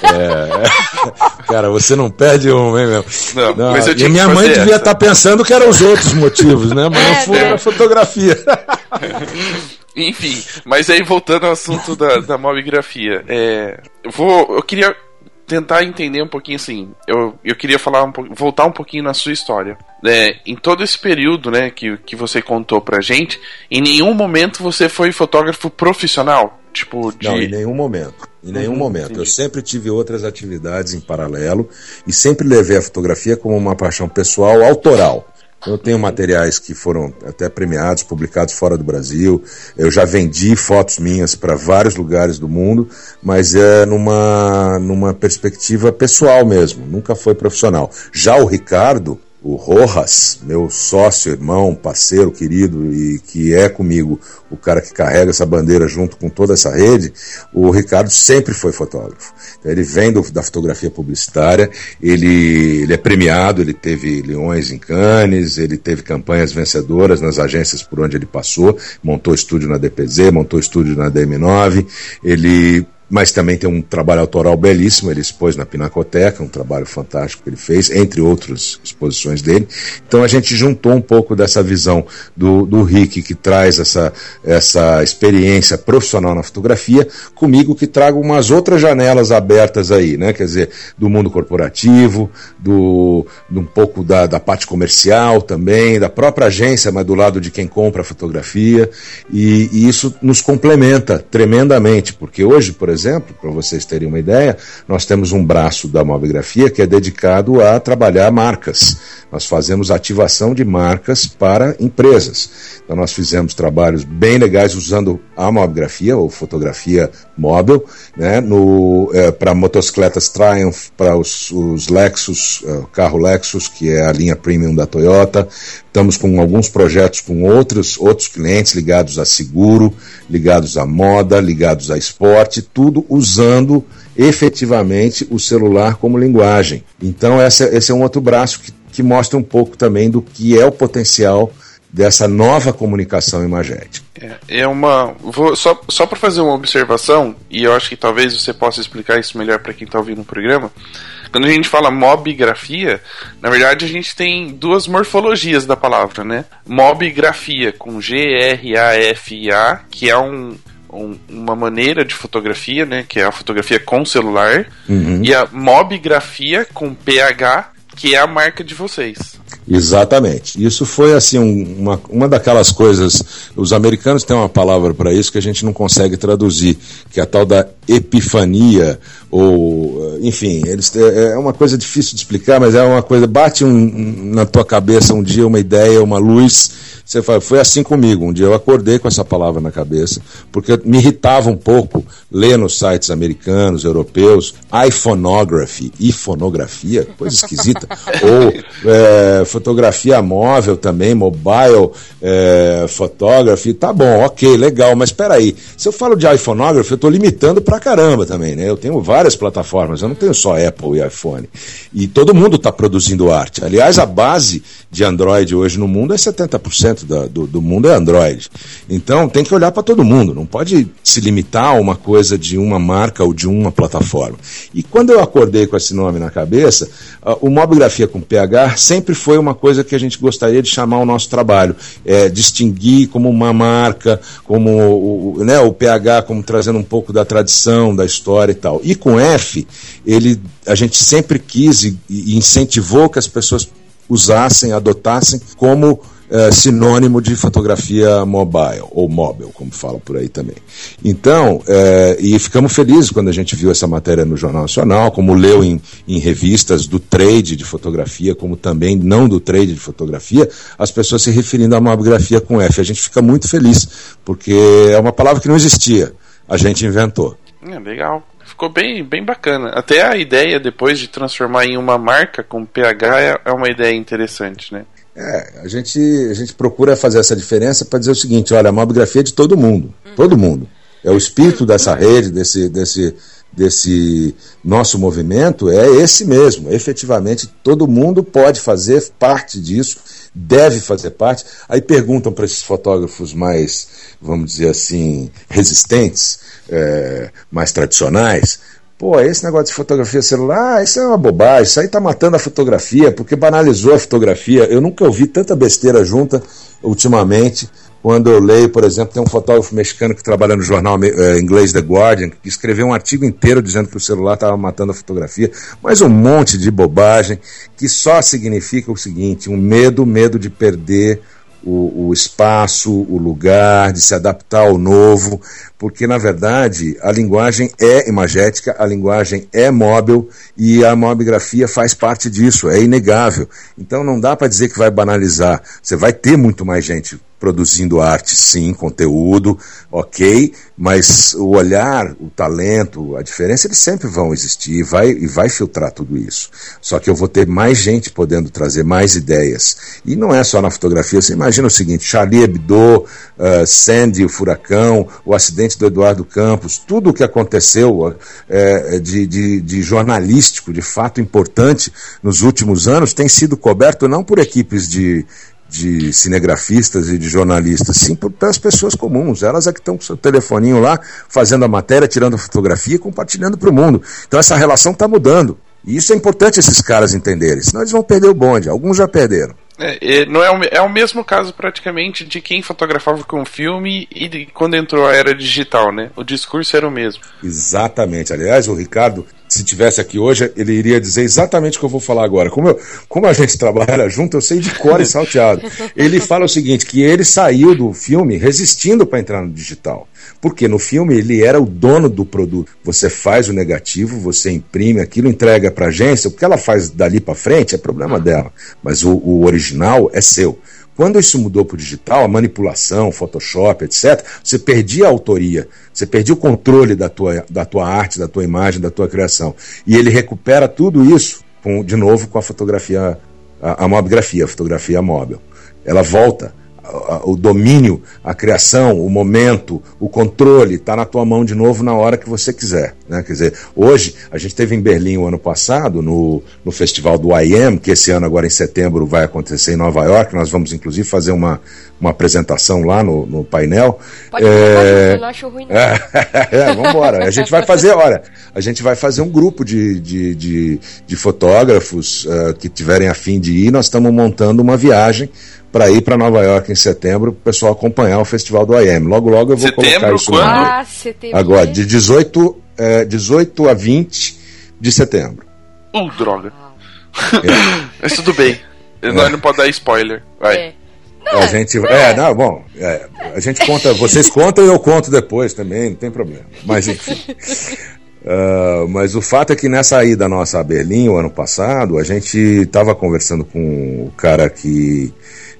Speaker 4: É. Cara, você não perde um, hein, meu?
Speaker 1: Não, não. Mas eu
Speaker 4: e minha mãe devia estar tá pensando que eram os outros motivos, né? Mas é, no fundo era fotografia.
Speaker 1: Enfim, mas aí voltando ao assunto da, da mobigrafia, é, vou, eu queria tentar entender um pouquinho assim. Eu, eu queria falar um, voltar um pouquinho na sua história. É, em todo esse período, né, que, que você contou pra gente, em nenhum momento você foi fotógrafo profissional, tipo de...
Speaker 4: Não, em nenhum momento. Em nenhum uhum, momento. Entendi. Eu sempre tive outras atividades em paralelo e sempre levei a fotografia como uma paixão pessoal autoral. Eu tenho materiais que foram até premiados, publicados fora do Brasil. Eu já vendi fotos minhas para vários lugares do mundo, mas é numa, numa perspectiva pessoal mesmo, nunca foi profissional. Já o Ricardo, o Rojas, meu sócio, irmão, parceiro querido e que é comigo o cara que carrega essa bandeira junto com toda essa rede, o Ricardo sempre foi fotógrafo. Então, ele vem do, da fotografia publicitária, ele, ele é premiado, ele teve leões em Cannes, ele teve campanhas vencedoras nas agências por onde ele passou, montou estúdio na DPZ, montou estúdio na DM9, ele mas também tem um trabalho autoral belíssimo, ele expôs na Pinacoteca, um trabalho fantástico que ele fez, entre outras exposições dele. Então a gente juntou um pouco dessa visão do, do Rick, que traz essa, essa experiência profissional na fotografia, comigo que trago umas outras janelas abertas aí, né? Quer dizer, do mundo corporativo, do, do um pouco da, da parte comercial também, da própria agência, mas do lado de quem compra a fotografia, e, e isso nos complementa tremendamente, porque hoje, por exemplo, exemplo, para vocês terem uma ideia, nós temos um braço da mobigrafia que é dedicado a trabalhar marcas. Nós fazemos ativação de marcas para empresas. Então nós fizemos trabalhos bem legais usando a mobigrafia ou fotografia móvel, né, é, para motocicletas Triumph, para os, os Lexus, o carro Lexus, que é a linha premium da Toyota. Estamos com alguns projetos com outros, outros clientes ligados a seguro, ligados à moda, ligados a esporte, tudo usando efetivamente o celular como linguagem. Então, essa, esse é um outro braço que, que mostra um pouco também do que é o potencial dessa nova comunicação imagética.
Speaker 1: É, é uma. Vou, só só para fazer uma observação, e eu acho que talvez você possa explicar isso melhor para quem está ouvindo o programa. Quando a gente fala mobigrafia, na verdade a gente tem duas morfologias da palavra, né? Mobigrafia com G-R-A-F-I-A, que é um, um, uma maneira de fotografia, né? Que é a fotografia com celular. Uhum. E a mobigrafia com PH, que é a marca de vocês.
Speaker 4: Exatamente. Isso foi assim um, uma, uma daquelas coisas. Os americanos têm uma palavra para isso que a gente não consegue traduzir, que é a tal da epifania ou enfim, eles é, é uma coisa difícil de explicar, mas é uma coisa bate um, na tua cabeça um dia uma ideia, uma luz você fala, foi assim comigo. Um dia eu acordei com essa palavra na cabeça, porque me irritava um pouco ler nos sites americanos, europeus, iPhonography, ifonografia, coisa esquisita, ou é, fotografia móvel também, mobile é, photography, tá bom, ok, legal, mas espera aí, se eu falo de iPhoneography, eu estou limitando pra caramba também, né? Eu tenho várias plataformas, eu não tenho só Apple e iPhone. E todo mundo está produzindo arte. Aliás, a base de Android hoje no mundo é 70% da, do, do mundo é Android. Então tem que olhar para todo mundo, não pode se limitar a uma coisa de uma marca ou de uma plataforma. E quando eu acordei com esse nome na cabeça, o Mobigrafia com PH sempre foi uma coisa que a gente gostaria de chamar o nosso trabalho, é, distinguir como uma marca, como o, né, o PH como trazendo um pouco da tradição, da história e tal. E com F, ele, a gente sempre quis e, e incentivou que as pessoas usassem, adotassem como é, sinônimo de fotografia mobile, ou móvel, como fala por aí também. Então, é, e ficamos felizes quando a gente viu essa matéria no Jornal Nacional, como leu em, em revistas do trade de fotografia, como também não do trade de fotografia, as pessoas se referindo à mobigrafia com F. A gente fica muito feliz, porque é uma palavra que não existia, a gente inventou.
Speaker 1: É, legal ficou bem, bem bacana. Até a ideia depois de transformar em uma marca com PH é, é uma ideia interessante, né?
Speaker 4: É, a gente, a gente procura fazer essa diferença para dizer o seguinte: olha, a mobigrafia é de todo mundo, todo mundo. É o espírito dessa rede, desse, desse, desse nosso movimento, é esse mesmo. Efetivamente, todo mundo pode fazer parte disso, deve fazer parte. Aí perguntam para esses fotógrafos mais, vamos dizer assim, resistentes, é, mais tradicionais Pô, esse negócio de fotografia celular, isso é uma bobagem, isso aí tá matando a fotografia, porque banalizou a fotografia. Eu nunca ouvi tanta besteira junta ultimamente. Quando eu leio, por exemplo, tem um fotógrafo mexicano que trabalha no jornal eh, inglês The Guardian, que escreveu um artigo inteiro dizendo que o celular estava matando a fotografia, mas um monte de bobagem que só significa o seguinte: um medo, medo de perder o, o, espaço, o lugar, de se adaptar ao novo, porque na verdade a linguagem é imagética, a linguagem é móvel e a mobigrafia faz parte disso, é inegável. Então não dá para dizer que vai banalizar. Você vai ter muito mais gente produzindo arte, sim, conteúdo, ok, mas o olhar, o talento, a diferença, eles sempre vão existir e vai, e vai filtrar tudo isso. Só que eu vou ter mais gente podendo trazer mais ideias. E não é só na fotografia, você imagina o seguinte: Charlie Hebdo, uh, Sandy, o furacão, o acidente do Eduardo Campos, tudo o que aconteceu uh, de, de, de jornalístico, de fato importante nos últimos anos, tem sido coberto não por equipes de de cinegrafistas e de jornalistas, sim para as pessoas comuns. Elas é que estão com seu telefoninho lá, fazendo a matéria, tirando a fotografia e compartilhando para o mundo. Então essa relação está mudando. E isso é importante esses caras entenderem, senão eles vão perder o bonde. Alguns já perderam.
Speaker 1: É, não é, o, é o mesmo caso praticamente de quem fotografava com filme e de, quando entrou a era digital, né? O discurso era o mesmo.
Speaker 4: Exatamente. Aliás, o Ricardo se tivesse aqui hoje, ele iria dizer exatamente o que eu vou falar agora. Como, eu, como a gente trabalha junto, eu sei de cor e salteado. Ele fala o seguinte: que ele saiu do filme resistindo para entrar no digital. Porque no filme ele era o dono do produto. Você faz o negativo, você imprime aquilo, entrega para a agência. O que ela faz dali para frente é problema dela. Mas o, o original é seu. Quando isso mudou para o digital, a manipulação, Photoshop, etc., você perdia a autoria, você perdia o controle da tua, da tua arte, da tua imagem, da tua criação. E ele recupera tudo isso, com, de novo, com a fotografia, a, a a fotografia móvel. Ela volta o domínio, a criação, o momento, o controle está na tua mão de novo na hora que você quiser. Né? Quer dizer, hoje, a gente teve em Berlim o ano passado, no, no festival do IM, que esse ano, agora em setembro, vai acontecer em Nova York. Nós vamos, inclusive, fazer uma, uma apresentação lá no, no painel.
Speaker 2: Pode é... eu não acho ruim. Não.
Speaker 4: É, é, vamos embora. A gente vai fazer, olha, a gente vai fazer um grupo de, de, de, de fotógrafos uh, que tiverem a fim de ir. Nós estamos montando uma viagem para ir para Nova York em setembro, para o pessoal acompanhar o festival do IM. Logo, logo eu vou setembro, colocar isso
Speaker 1: quando?
Speaker 2: Ah, setembro.
Speaker 4: Agora, de 18, é, 18 a 20 de setembro.
Speaker 1: Uh, droga. É. Mas tudo bem. É. Nós não pode dar spoiler. Vai. É.
Speaker 4: Não, a gente, é, é, não, bom, é, a gente conta, vocês contam e eu conto depois também, não tem problema. Mas enfim. Uh, mas o fato é que nessa ida nossa a Berlim, o ano passado, a gente estava conversando com o cara que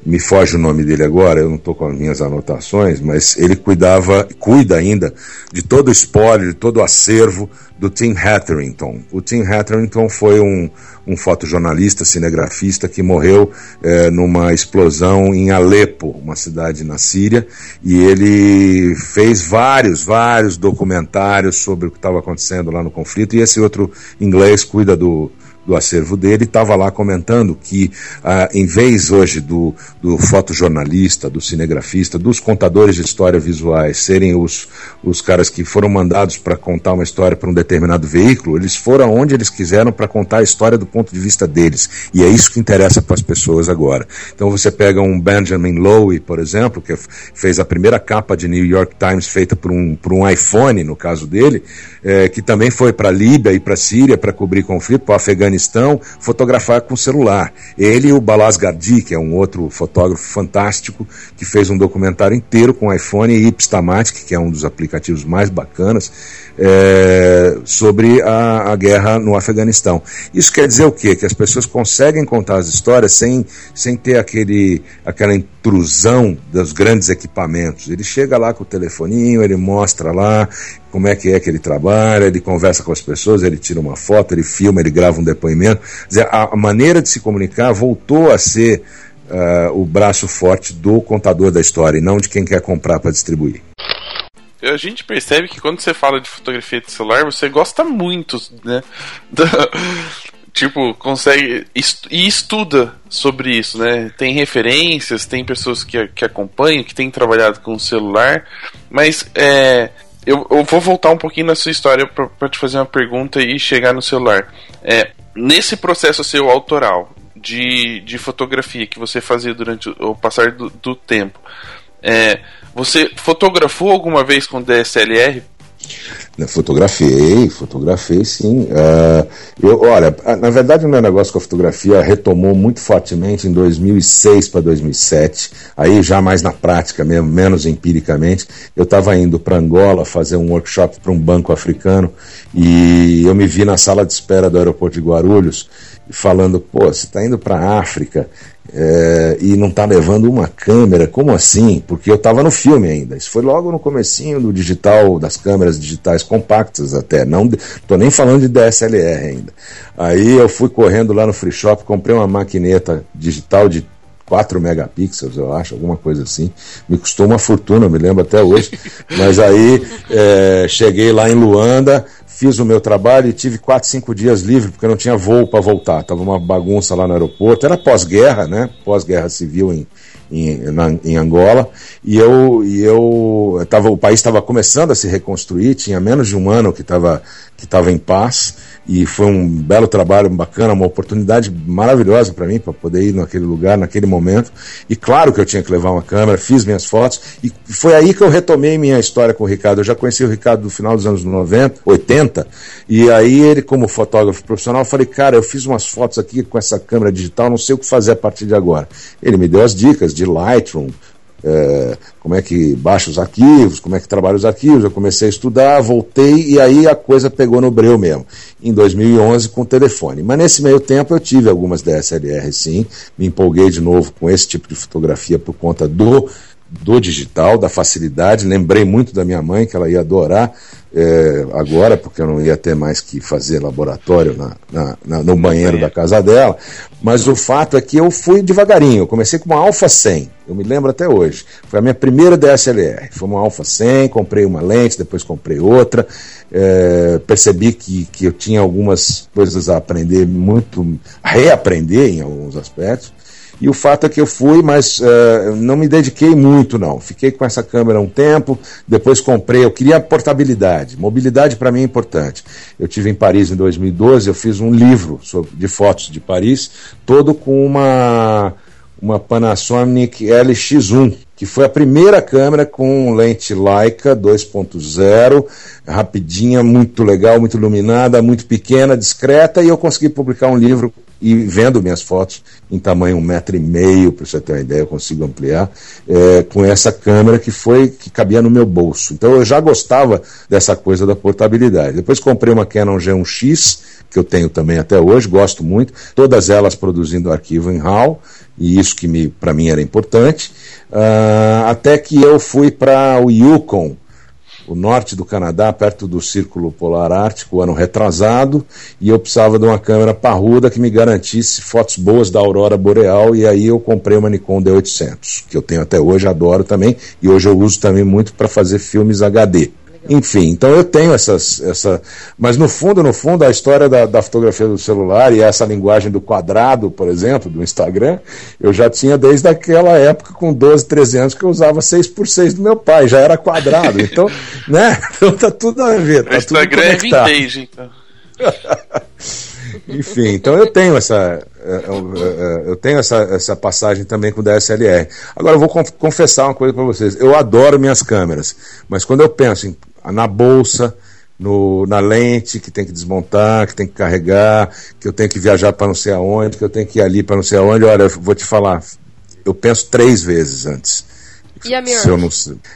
Speaker 4: me foge o nome dele agora, eu não estou com as minhas anotações, mas ele cuidava, cuida ainda de todo o espólio, de todo o acervo do Tim Hetherington. O Tim Hetherington foi um, um fotojornalista, cinegrafista que morreu é, numa explosão em Alepo, uma cidade na Síria, e ele fez vários, vários documentários sobre o que estava acontecendo lá no conflito, e esse outro inglês cuida do, do acervo dele, estava lá comentando que, ah, em vez hoje do, do fotojornalista, do cinegrafista, dos contadores de história visuais serem os, os caras que foram mandados para contar uma história para um determinado veículo, eles foram aonde eles quiseram para contar a história do ponto de vista deles. E é isso que interessa para as pessoas agora. Então você pega um Benjamin Lowe, por exemplo, que fez a primeira capa de New York Times feita por um, por um iPhone, no caso dele, é, que também foi para a Líbia e para a Síria para cobrir conflito, para o Afeganistão, fotografar com celular. Ele e o Balaz Gardi, que é um outro fotógrafo fantástico, que fez um documentário inteiro com iPhone e Ipstamatic, que é um dos aplicativos mais bacanas, é, sobre a, a, guerra no Afeganistão. Isso quer dizer o quê? Que as pessoas conseguem contar as histórias sem, sem ter aquele, aquela intrusão dos grandes equipamentos. Ele chega lá com o telefoninho, ele mostra lá como é que é que ele trabalha, ele conversa com as pessoas, ele tira uma foto, ele filma, ele grava um depoimento. Dizer, a, a maneira de se comunicar voltou a ser uh, o braço forte do contador da história e não de quem quer comprar para distribuir
Speaker 1: a gente percebe que quando você fala de fotografia de celular, você gosta muito, né? Da, tipo, consegue. Est e estuda sobre isso, né? Tem referências, tem pessoas que, que acompanham, que têm trabalhado com o celular, mas é, eu, eu vou voltar um pouquinho na sua história para te fazer uma pergunta e chegar no celular. É, nesse processo seu autoral de, de fotografia que você fazia durante o, o passar do, do tempo, é, você fotografou alguma vez com DSLR?
Speaker 4: Fotografei, fotografei sim. Uh, eu, olha, na verdade o meu negócio com a fotografia retomou muito fortemente em 2006 para 2007, aí já mais na prática mesmo, menos empiricamente. Eu estava indo para Angola fazer um workshop para um banco africano e eu me vi na sala de espera do aeroporto de Guarulhos falando, pô, você está indo para a África é, e não está levando uma câmera, como assim? Porque eu estava no filme ainda. Isso foi logo no comecinho do digital, das câmeras digitais compactas até. Não estou nem falando de DSLR ainda. Aí eu fui correndo lá no free shop, comprei uma maquineta digital de 4 megapixels, eu acho, alguma coisa assim. Me custou uma fortuna, me lembro até hoje. Mas aí é, cheguei lá em Luanda, fiz o meu trabalho e tive quatro, cinco dias livre, porque não tinha voo para voltar. Tava uma bagunça lá no aeroporto. Era pós-guerra, né? Pós-guerra civil em, em, na, em Angola. E eu, e eu tava, o país estava começando a se reconstruir, tinha menos de um ano que estava que tava em paz e foi um belo trabalho bacana, uma oportunidade maravilhosa para mim para poder ir naquele lugar, naquele momento. E claro que eu tinha que levar uma câmera, fiz minhas fotos e foi aí que eu retomei minha história com o Ricardo. Eu já conheci o Ricardo no final dos anos 90, 80, e aí ele como fotógrafo profissional, eu falei: "Cara, eu fiz umas fotos aqui com essa câmera digital, não sei o que fazer a partir de agora". Ele me deu as dicas de Lightroom, é, como é que baixa os arquivos, como é que trabalha os arquivos. Eu comecei a estudar, voltei e aí a coisa pegou no breu mesmo, em 2011 com o telefone. Mas nesse meio tempo eu tive algumas DSLR sim, me empolguei de novo com esse tipo de fotografia por conta do do digital, da facilidade. Lembrei muito da minha mãe, que ela ia adorar é, agora, porque eu não ia ter mais que fazer laboratório na, na, na, no banheiro da casa dela. Mas o fato é que eu fui devagarinho. Eu comecei com uma Alpha 100, eu me lembro até hoje. Foi a minha primeira DSLR. Foi uma Alpha 100, comprei uma lente, depois comprei outra. É, percebi que, que eu tinha algumas coisas a aprender, muito, reaprender em alguns aspectos. E o fato é que eu fui, mas uh, não me dediquei muito, não. Fiquei com essa câmera um tempo, depois comprei. Eu queria portabilidade. Mobilidade para mim é importante. Eu tive em Paris em 2012, eu fiz um livro sobre, de fotos de Paris, todo com uma, uma Panasonic LX1, que foi a primeira câmera com lente Leica 2.0, rapidinha, muito legal, muito iluminada, muito pequena, discreta, e eu consegui publicar um livro e vendo minhas fotos em tamanho um metro e meio, para você ter uma ideia, eu consigo ampliar, é, com essa câmera que foi que cabia no meu bolso. Então eu já gostava dessa coisa da portabilidade. Depois comprei uma Canon G1X, que eu tenho também até hoje, gosto muito, todas elas produzindo arquivo em RAW, e isso que para mim era importante, uh, até que eu fui para o Yukon, o norte do Canadá, perto do Círculo Polar Ártico, ano retrasado, e eu precisava de uma câmera parruda que me garantisse fotos boas da aurora boreal, e aí eu comprei uma Nikon D800, que eu tenho até hoje, adoro também, e hoje eu uso também muito para fazer filmes HD. Enfim, então eu tenho essas. Essa, mas no fundo, no fundo, a história da, da, fotografia do celular e essa linguagem do quadrado, por exemplo, do Instagram, eu já tinha desde aquela época, com 12, 13 anos, que eu usava 6x6 do meu pai, já era quadrado. Então, né? Então tá tudo a ver. Tá o
Speaker 1: Instagram é vintage, então.
Speaker 4: Enfim, então eu tenho essa eu, eu tenho essa, essa passagem também com o DSLR. Agora eu vou confessar uma coisa para vocês. Eu adoro minhas câmeras, mas quando eu penso em na bolsa, no, na lente que tem que desmontar, que tem que carregar, que eu tenho que viajar para não sei aonde, que eu tenho que ir ali para não sei aonde. Olha, eu vou te falar, eu penso três vezes antes.
Speaker 2: E a mirror?
Speaker 4: Eu não,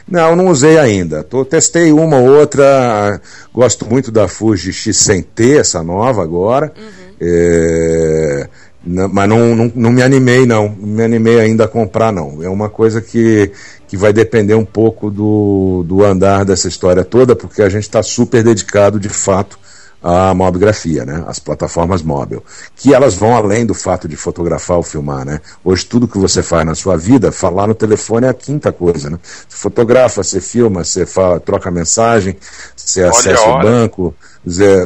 Speaker 4: não, não usei ainda. Tô, testei uma ou outra. Gosto muito da Fuji X100T, essa nova agora. Uhum. É, não, mas não, não, não me animei, não. Não me animei ainda a comprar, não. É uma coisa que que vai depender um pouco do, do andar dessa história toda, porque a gente está super dedicado de fato à mobigrafia, né? As plataformas móvel, que elas vão além do fato de fotografar ou filmar, né? Hoje tudo que você faz na sua vida, falar no telefone é a quinta coisa, né? Você fotografa, você filma, você fala, troca mensagem, você Olha acessa o banco,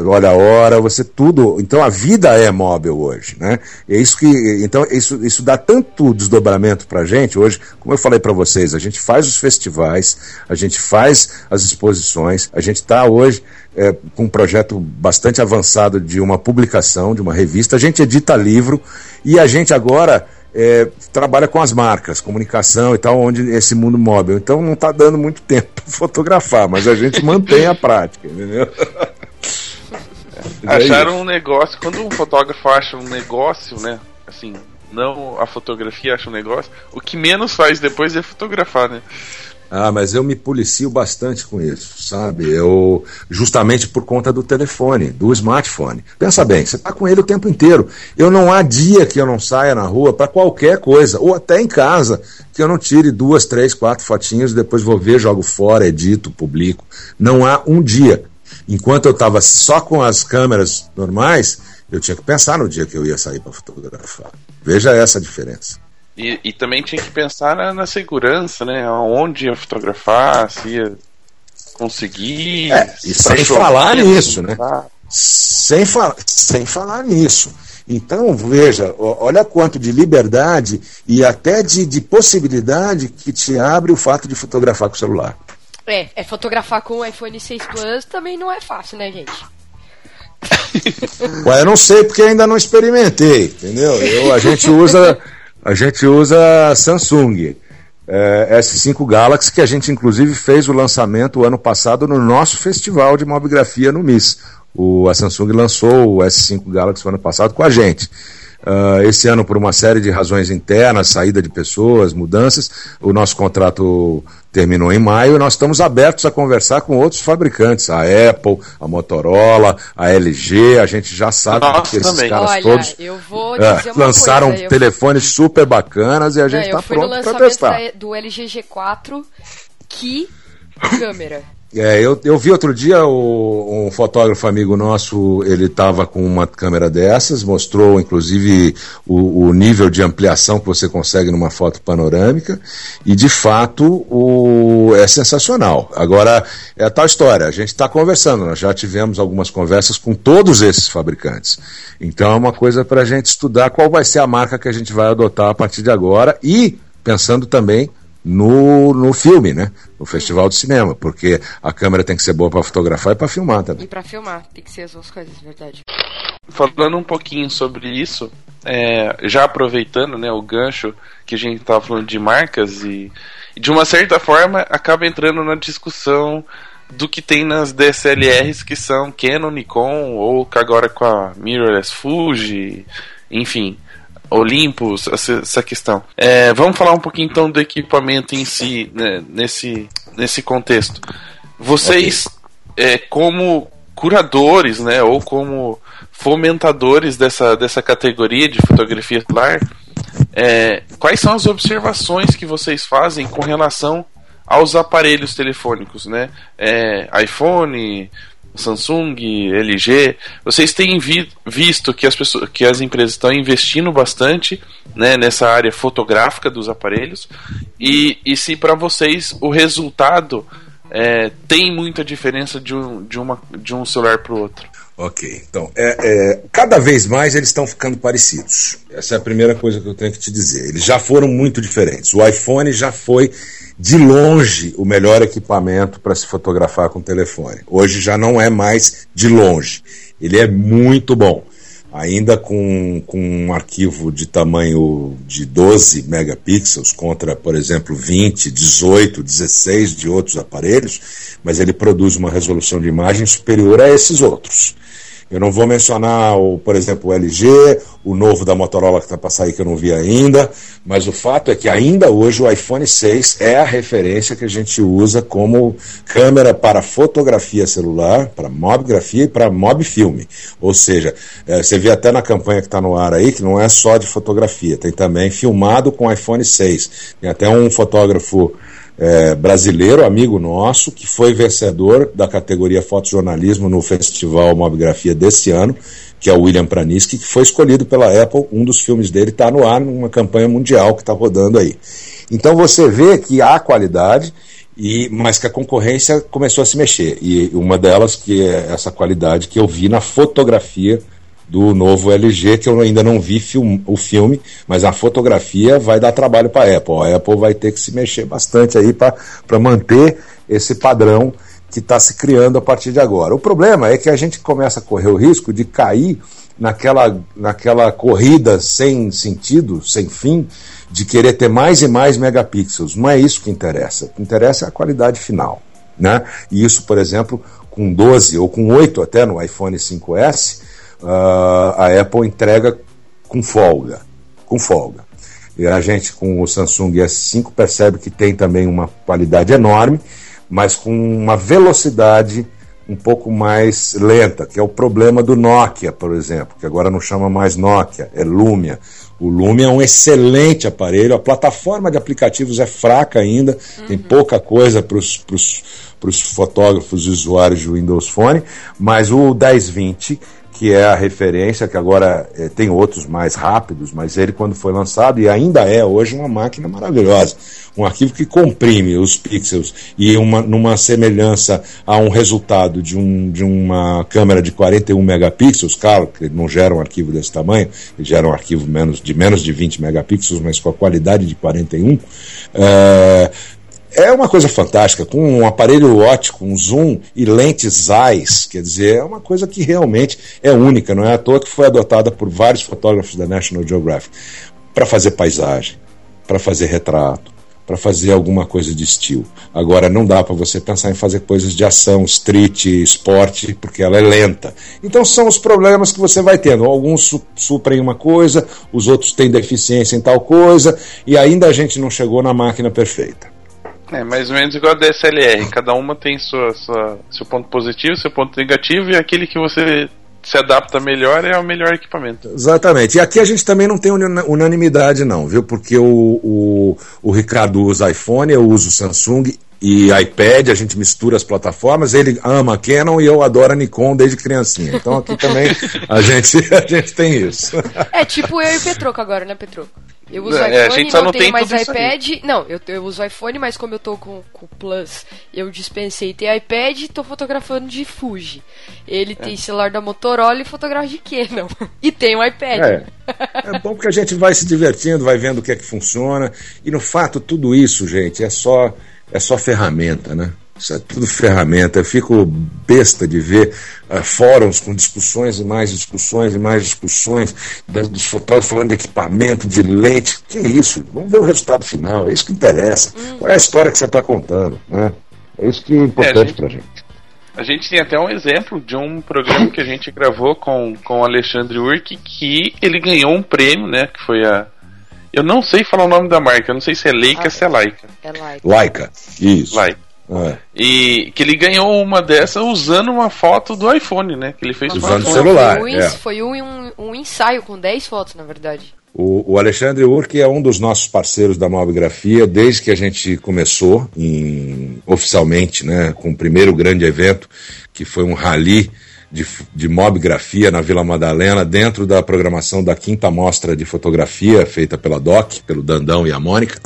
Speaker 4: olha a hora, você tudo. Então a vida é móvel hoje, né? É isso que, então isso, isso dá tanto desdobramento para gente hoje. Como eu falei para vocês, a gente faz os festivais, a gente faz as exposições, a gente está hoje é, com um projeto bastante avançado de uma publicação, de uma revista. A gente edita livro e a gente agora é, trabalha com as marcas, comunicação e tal, onde esse mundo móvel. Então não está dando muito tempo para fotografar, mas a gente mantém a prática, entendeu?
Speaker 1: Acharam um negócio, quando um fotógrafo acha um negócio, né? Assim, não a fotografia acha um negócio, o que menos faz depois é fotografar, né?
Speaker 4: Ah, mas eu me policio bastante com isso, sabe? Eu justamente por conta do telefone, do smartphone. Pensa bem, você está com ele o tempo inteiro. Eu não há dia que eu não saia na rua para qualquer coisa, ou até em casa, que eu não tire duas, três, quatro fotinhos, depois vou ver, jogo fora, edito, publico. Não há um dia. Enquanto eu estava só com as câmeras normais, eu tinha que pensar no dia que eu ia sair para fotografar. Veja essa diferença.
Speaker 1: E, e também tinha que pensar na, na, segurança, né? Onde ia fotografar, se ia conseguir.
Speaker 4: É, e sem falar nisso, né? Sem, fa sem falar nisso. Então, veja, olha quanto de liberdade e até de, de possibilidade que te abre o fato de fotografar com o celular.
Speaker 2: É, é fotografar com o iPhone 6 Plus também não é fácil, né, gente?
Speaker 4: Ué, eu não sei porque ainda não experimentei, entendeu? Eu, a gente usa a gente usa Samsung é, S5 Galaxy, que a gente inclusive fez o lançamento ano passado no nosso festival de mobigrafia no MIS. O, a Samsung lançou o S5 Galaxy ano passado com a gente. Uh, esse ano, por uma série de razões internas, saída de pessoas, mudanças, o nosso contrato terminou em maio e nós estamos abertos a conversar com outros fabricantes, a Apple, a Motorola, a LG, a gente já sabe
Speaker 1: Nossa, que esses
Speaker 4: também.
Speaker 1: caras
Speaker 2: Olha,
Speaker 1: todos
Speaker 4: é, lançaram coisa, telefones fui... super bacanas e a gente está pronto para testar.
Speaker 2: do LG G4, que câmera!
Speaker 4: É, eu, eu vi outro dia o, um fotógrafo amigo nosso, ele estava com uma câmera dessas, mostrou inclusive o, o, nível de ampliação que você consegue numa foto panorâmica, e de fato o, é sensacional. Agora, é a tal história, a gente está conversando, nós já tivemos algumas conversas com todos esses fabricantes. Então é uma coisa para a gente estudar qual vai ser a marca que a gente vai adotar a partir de agora e pensando também no, no filme, né? No festival de cinema, porque a câmera tem que ser boa para fotografar e para filmar também.
Speaker 2: E para filmar, tem que ser as duas coisas, verdade.
Speaker 1: Falando um pouquinho sobre isso, é, já aproveitando né, o gancho que a gente estava falando de marcas e, e, de uma certa forma acaba entrando na discussão do que tem nas DSLRs que são Canon, Nikon ou agora com a mirrorless Fuji enfim, Olympus, essa questão. É, vamos falar um pouquinho então do equipamento em si, né, nesse, nesse contexto. Vocês, okay. é, como curadores, né, ou como fomentadores dessa, dessa categoria de fotografia celular, é, quais são as observações que vocês fazem com relação aos aparelhos telefônicos, né? É, iPhone, Samsung, LG, vocês têm vi visto que as, pessoas, que as empresas estão investindo bastante né, nessa área fotográfica dos aparelhos e, e se para vocês o resultado é, tem muita diferença de um, de uma, de um celular para o outro.
Speaker 4: Ok, então, é, é, cada vez mais eles estão ficando parecidos. Essa é a primeira coisa que eu tenho que te dizer. Eles já foram muito diferentes. O iPhone já foi de longe o melhor equipamento para se fotografar com telefone. Hoje já não é mais de longe. Ele é muito bom. Ainda com, com um arquivo de tamanho de 12 megapixels contra, por exemplo, 20, 18, 16 de outros aparelhos, mas ele produz uma resolução de imagem superior a esses outros. Eu não vou mencionar, o, por exemplo, o LG, o novo da Motorola que está para sair que eu não vi ainda, mas o fato é que ainda hoje o iPhone 6 é a referência que a gente usa como câmera para fotografia celular, para mobgrafia e para mob filme. Ou seja, é, você vê até na campanha que está no ar aí que não é só de fotografia, tem também filmado com iPhone 6. Tem até um fotógrafo é, brasileiro, amigo nosso, que foi vencedor da categoria fotojornalismo no Festival Mobigrafia desse ano, que é o William Praniski, que foi escolhido pela Apple. Um dos filmes dele está no ar numa campanha mundial que está rodando aí. Então você vê que há qualidade, e, mas que a concorrência começou a se mexer. E uma delas, que é essa qualidade que eu vi na fotografia do novo LG, que eu ainda não vi film, o filme, mas a fotografia vai dar trabalho para a Apple. A Apple vai ter que se mexer bastante aí para manter esse padrão que está se criando a partir de agora. O problema é que a gente começa a correr o risco de cair naquela, naquela corrida sem sentido, sem fim, de querer ter mais e mais megapixels. Não é isso que interessa. O que interessa é a qualidade final. Né? E isso, por exemplo, com 12 ou com 8 até no iPhone 5S, uh, a Apple entrega com folga. Com folga. E a gente, com o Samsung S5, percebe que tem também uma qualidade enorme, mas com uma velocidade um pouco mais lenta, que é o problema do Nokia, por exemplo, que agora não chama mais Nokia, é Lumia. O Lumia é um excelente aparelho, a plataforma de aplicativos é fraca ainda, uhum. tem pouca coisa para os fotógrafos e usuários de Windows Phone, mas o 1020 que é a referência, que agora é, tem outros mais rápidos, mas ele, quando foi lançado, e ainda é hoje uma máquina maravilhosa. Um arquivo que comprime os pixels e uma, numa semelhança a um resultado de, um, de uma câmera de 41 megapixels, claro que não gera um arquivo desse tamanho, ele gera um arquivo menos, de menos de 20 megapixels, mas com a qualidade de 41. É, é uma coisa fantástica, com um aparelho ótico, um zoom e lentes ZEISS, quer dizer, é uma coisa que realmente é única, não é à toa que foi adotada por vários fotógrafos da National Geographic para fazer paisagem, para fazer retrato, para fazer alguma coisa de estilo. Agora, não dá para você pensar em fazer coisas de ação, street, esporte, porque ela é lenta. Então, são os problemas que você vai tendo. Alguns su suprem uma coisa, os outros têm deficiência em tal coisa, e ainda a gente não chegou na máquina perfeita.
Speaker 1: É mais ou menos igual a DSLR. Cada uma tem sua, sua, seu ponto positivo, seu ponto negativo, e aquele que você se adapta melhor é o melhor equipamento.
Speaker 4: Exatamente. E aqui a gente também não tem unanimidade, não, viu? Porque o, o, o Ricardo usa iPhone, eu uso Samsung e iPad, a gente mistura as plataformas, ele ama Canon e eu adoro a Nikon desde criancinha. Então aqui também a gente, a gente tem isso.
Speaker 2: É tipo eu e o Petroco agora, né, Petroco? Eu uso é, iPhone, não, não tenho mais iPad. Não, eu, eu uso iPhone, mas como eu tô com o Plus, eu dispensei ter iPad e tô fotografando de Fuji. Ele é. tem celular da Motorola e fotografa de Canon. E tem um iPad.
Speaker 4: É. é bom porque a gente vai se divertindo, vai vendo o que é que funciona. E no fato, tudo isso, gente, é só, é só ferramenta, né? Isso é tudo ferramenta. Eu fico besta de ver uh, fóruns com discussões e mais discussões e mais discussões dos fotógrafos falando de equipamento, de lente. Que isso? Vamos ver o resultado final. É isso que interessa. Hum. Qual é a história que você está contando? Né? É isso que é importante é, para a gente.
Speaker 1: A gente tem até um exemplo de um programa que a gente gravou com, com o Alexandre Urk que ele ganhou um prêmio, né? Que foi a. Eu não sei falar o nome da marca, eu não sei se é Leica ou se é Laika.
Speaker 2: É like.
Speaker 4: Laika, isso.
Speaker 1: Laika.
Speaker 4: É.
Speaker 1: E que ele ganhou uma dessa usando uma foto do iPhone, né? Que ele fez
Speaker 4: Usando o celular.
Speaker 2: Foi, um,
Speaker 4: é.
Speaker 2: foi um, um, ensaio com 10 fotos, na verdade.
Speaker 4: O, o Alexandre Urque é um dos nossos parceiros da Mobigrafia desde que a gente começou em- oficialmente, né, com o primeiro grande evento, que foi um rally de, de mobigrafia na Vila Madalena, dentro da programação da quinta mostra de fotografia feita pela DOC, pelo Dandão e a Mônica.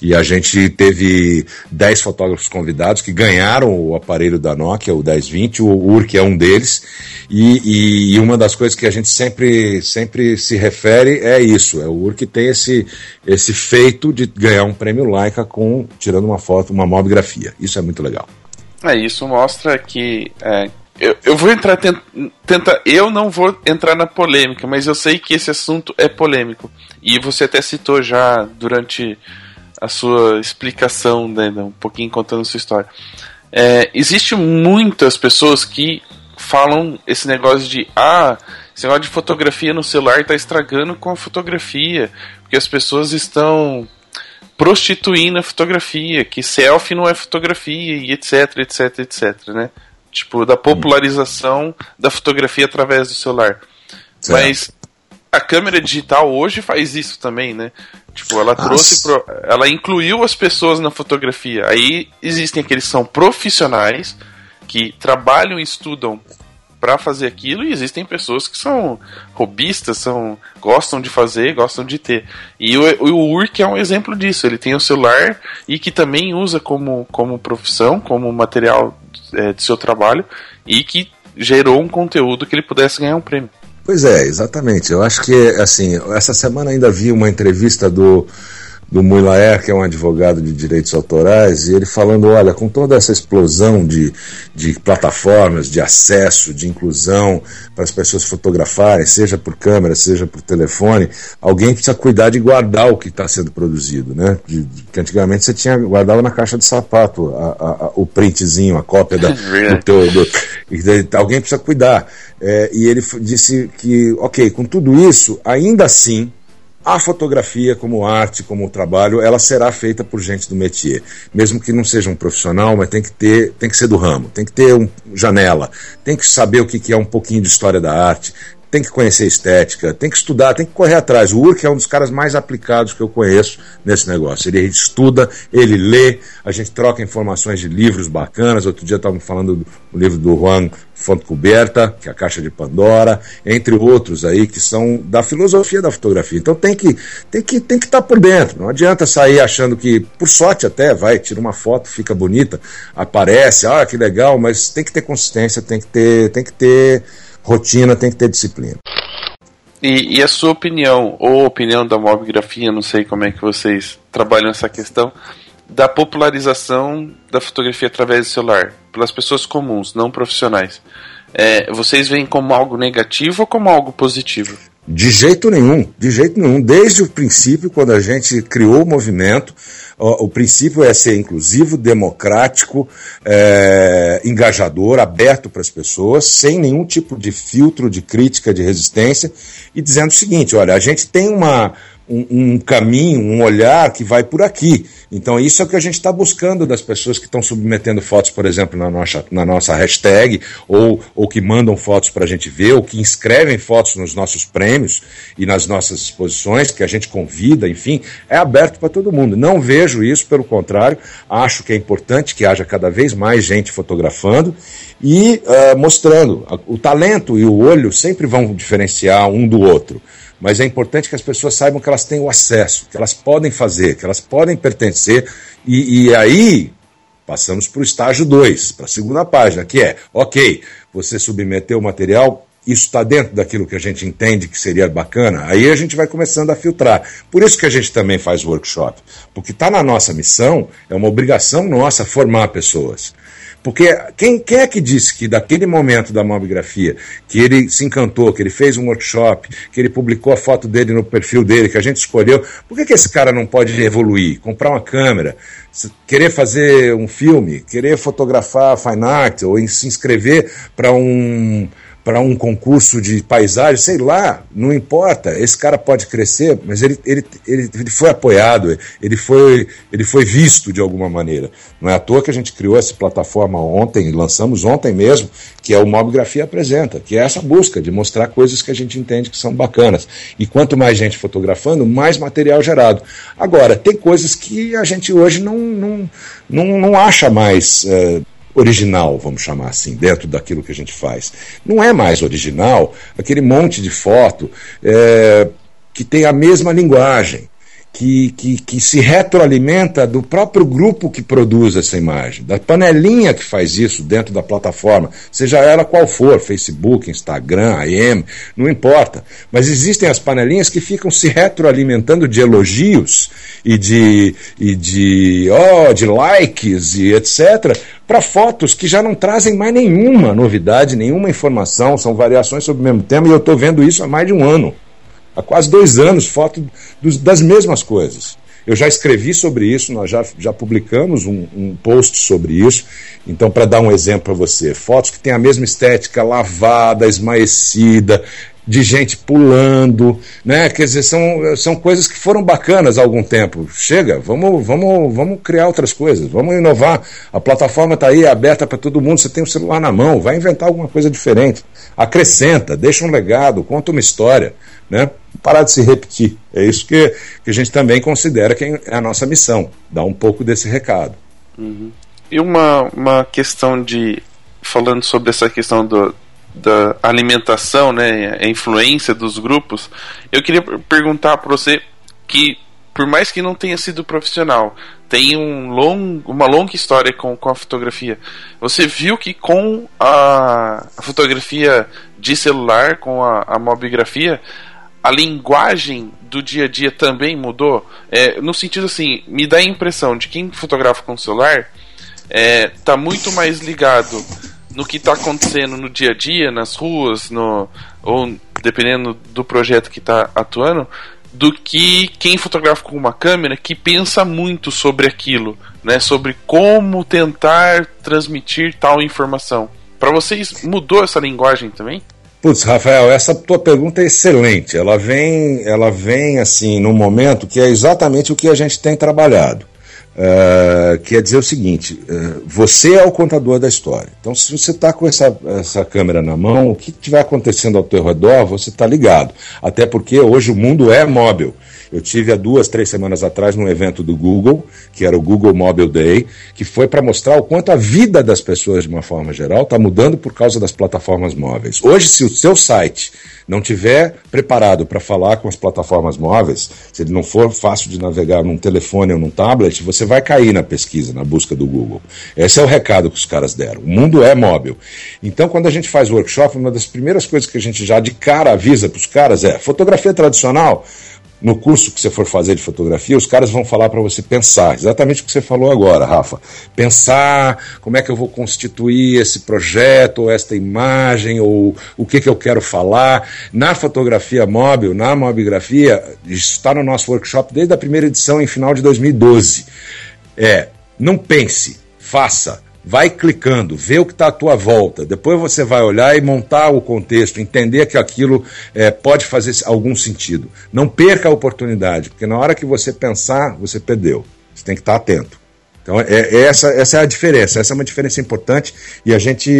Speaker 4: E a gente teve 10 fotógrafos convidados que ganharam o aparelho da Nokia, o 1020, o Urque é um deles. E, e- e uma das coisas que a gente sempre, sempre se refere é isso: é o Urque tem esse, esse feito de ganhar um prêmio Leica com tirando uma foto, uma mobigrafia. Isso é muito legal.
Speaker 1: É, isso mostra que. é, eu, eu vou entrar. tent- Tenta, eu não vou entrar na polêmica, mas eu sei que esse assunto é polêmico. E você até citou já durante a sua explicação, né, um pouquinho contando sua história. É, existe muitas pessoas que falam esse negócio de ah, esse negócio de fotografia no celular está estragando com a fotografia, porque as pessoas estão prostituindo a fotografia, que selfie não é fotografia e etc, etc, etc, né? Tipo, da popularização da fotografia através do celular.
Speaker 4: Certo.
Speaker 1: Mas a câmera digital hoje faz isso também, né? Tipo, ela trouxe, pro- ela incluiu as pessoas na fotografia. Aí existem aqueles que são profissionais que trabalham e estudam para fazer aquilo e existem pessoas que são robistas, são gostam de fazer, gostam de ter. E o, o Urk é um exemplo disso. Ele tem o celular e que também usa como, como profissão, como material é, de seu trabalho e que gerou um conteúdo que ele pudesse ganhar um prêmio.
Speaker 4: Pois é, exatamente. Eu acho que, assim, essa semana ainda vi uma entrevista do, do Muilaer, que é um advogado de direitos autorais, e ele falando, olha, com toda essa explosão de, de plataformas, de acesso, de inclusão para as pessoas fotografarem, seja por câmera, seja por telefone, alguém precisa cuidar de guardar o que está sendo produzido, né? De, de- que antigamente você tinha guardava na caixa de sapato a- a- a- o printzinho, a cópia da, do teu, do- e daí alguém precisa cuidar. É, e ele disse que, ok, com tudo isso, ainda assim, a fotografia como arte, como trabalho, ela será feita por gente do métier. Mesmo que não seja um profissional, mas tem que ter, tem que ser do ramo, tem que ter um janela, tem que saber o que que é um pouquinho de história da arte, tem que conhecer estética, tem que estudar, tem que correr atrás. O Urk é um dos caras mais aplicados que eu conheço nesse negócio. Ele estuda, ele lê, a gente troca informações de livros bacanas. Outro dia estávamos falando do, livro do Juan Fontcuberta, que é a Caixa de Pandora, entre outros aí que são da filosofia da fotografia. Então tem que tem que tem que estar por dentro. Não adianta sair achando que por sorte até vai tira uma foto, fica bonita, aparece, ah que legal, mas tem que ter consistência, tem que ter tem que ter rotina, tem que ter disciplina.
Speaker 1: E, e a sua opinião, ou a opinião da mobigrafia, não sei como é que vocês trabalham essa questão, da popularização da fotografia através do celular, pelas pessoas comuns, não profissionais. É, vocês veem como algo negativo ou como algo positivo?
Speaker 4: De jeito nenhum, de jeito nenhum. Desde o princípio, quando a gente criou o movimento, o, o princípio é ser inclusivo, democrático, é, engajador, aberto para as pessoas, sem nenhum tipo de filtro de crítica, de resistência, e dizendo o seguinte: olha, a gente tem uma, um, um caminho, um olhar que vai por aqui. Então, isso é o que a gente está buscando das pessoas que estão submetendo fotos, por exemplo, na nossa, na nossa hashtag, ou, ou que mandam fotos para a gente ver, ou que inscrevem fotos nos nossos prêmios e nas nossas exposições, que a gente convida, enfim, é aberto para todo mundo. Não vejo isso, pelo contrário, acho que é importante que haja cada vez mais gente fotografando e uh, mostrando. O talento e o olho sempre vão diferenciar um do outro mas é importante que as pessoas saibam que elas têm o acesso, que elas podem fazer, que elas podem pertencer, e, e aí passamos para o estágio 2, para a segunda página, que é, ok, você submeteu o material, isso está dentro daquilo que a gente entende que seria bacana, aí a gente vai começando a filtrar. Por isso que a gente também faz workshop, porque está na nossa missão, é uma obrigação nossa formar pessoas. Porque quem, é que disse que daquele momento da mobigrafia, que ele se encantou, que ele fez um workshop, que ele publicou a foto dele no perfil dele, que a gente escolheu, por que, que esse cara não pode evoluir, comprar uma câmera, querer fazer um filme, querer fotografar fine art, ou se inscrever para um para um concurso de paisagem, sei lá, não importa. Esse cara pode crescer, mas ele, ele, ele, ele foi apoiado, ele foi, ele foi visto de alguma maneira. Não é à toa que a gente criou essa plataforma ontem, lançamos ontem mesmo, que é o Mobgrafia Apresenta, que é essa busca de mostrar coisas que a gente entende que são bacanas. E quanto mais gente fotografando, mais material gerado. Agora, tem coisas que a gente hoje não, não, não, não acha mais. É, original, vamos chamar assim, dentro daquilo que a gente faz. Não é mais original aquele monte de foto é, que tem a mesma linguagem que, que, que se retroalimenta do próprio grupo que produz essa imagem, da panelinha que faz isso dentro da plataforma, seja ela qual for, Facebook, Instagram, AM, não importa. Mas existem as panelinhas que ficam se retroalimentando de elogios e de, e de, oh, de likes e etc., para fotos que já não trazem mais nenhuma novidade, nenhuma informação, são variações sobre o mesmo tema, e eu estou vendo isso há mais de um ano há quase dois anos, foto dos, das mesmas coisas. Eu já escrevi sobre isso, nós já, já publicamos um, um post sobre isso. Então, para dar um exemplo para você, fotos que têm a mesma estética, lavada, esmaecida, de gente pulando, né? Quer dizer, são, são coisas que foram bacanas há algum tempo. Chega, vamos, vamos, vamos criar outras coisas, vamos inovar. A plataforma está aí, é aberta para todo mundo, você tem o um celular na mão, vai inventar alguma coisa diferente. Acrescenta, deixa um legado, conta uma história né? Parar de se repetir. É isso que, que a gente também considera que é a nossa missão, dar um pouco desse recado.
Speaker 1: Uhum. E uma, uma questão de. Falando sobre essa questão do, da alimentação, né, a influência dos grupos, eu queria perguntar para você que, por mais que não tenha sido profissional, tem um long, uma longa história com, com a fotografia. Você viu que com a, fotografia de celular, com a, a mobigrafia, a linguagem do dia a dia também mudou? É, no sentido assim, me dá a impressão de quem fotografa com celular é, tá muito mais ligado no que está acontecendo no dia a dia, nas ruas, no, ou dependendo do projeto que está atuando, do que quem fotografa com uma câmera que pensa muito sobre aquilo, né, sobre como tentar transmitir tal informação. Para vocês mudou essa linguagem também?
Speaker 4: Putz, Rafael, essa tua pergunta é excelente. Ela vem, ela vem assim num momento que é exatamente o que a gente tem trabalhado. Uh, quer dizer o seguinte: uh, você é o contador da história. Então, se você está com essa, essa câmera na mão, o que estiver acontecendo ao teu redor, você está ligado. Até porque hoje o mundo é móvel. Eu tive há duas, três semanas atrás num evento do Google, que era o Google Mobile Day, que foi para mostrar o quanto a vida das pessoas, de uma forma geral, está mudando por causa das plataformas móveis. Hoje, se o seu site não tiver preparado para falar com as plataformas móveis, se ele não for fácil de navegar num telefone ou num tablet, você vai cair na pesquisa, na busca do Google. Esse é o recado que os caras deram. O mundo é móvel. Então, quando a gente faz workshop, uma das primeiras coisas que a gente já de cara avisa para os caras é: fotografia tradicional no curso que você for fazer de fotografia, os caras vão falar para você pensar, exatamente o que você falou agora, Rafa. Pensar como é que eu vou constituir esse projeto, ou esta imagem, ou o que, que eu quero falar. Na fotografia móvel, na mobigrafia, está no nosso workshop desde a primeira edição em final de 2012. É, não pense, faça vai clicando, vê o que está à tua volta. Depois você vai olhar e montar o contexto, entender que aquilo é, pode fazer algum sentido. Não perca a oportunidade, porque na hora que você pensar, você perdeu. Você tem que estar tá atento. Então, é, é, essa, essa é a diferença. Essa é uma diferença importante e a gente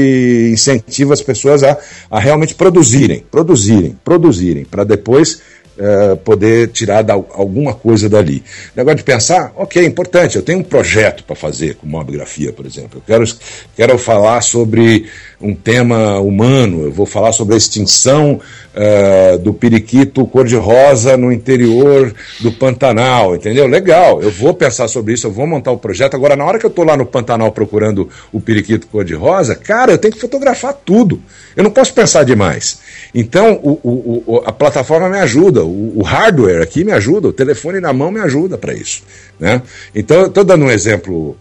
Speaker 4: incentiva as pessoas a, a realmente produzirem, produzirem, produzirem, para depois uh, poder tirar da, alguma coisa dali. O negócio de pensar, ok, é importante, eu tenho um projeto para fazer com mobigrafia, por exemplo. Eu quero, quero falar sobre um tema humano, eu vou falar sobre a extinção uh, do periquito cor-de-rosa no interior do Pantanal, entendeu? Legal, eu vou pensar sobre isso, eu vou montar o projeto. Agora, na hora que eu estou lá no Pantanal procurando o periquito cor-de-rosa, cara, eu tenho que fotografar tudo. Eu não posso pensar demais. Então, o, o, o, a plataforma me ajuda, o, hardware aqui me ajuda, o telefone na mão me ajuda para isso. Né? Então, estou dando um exemplo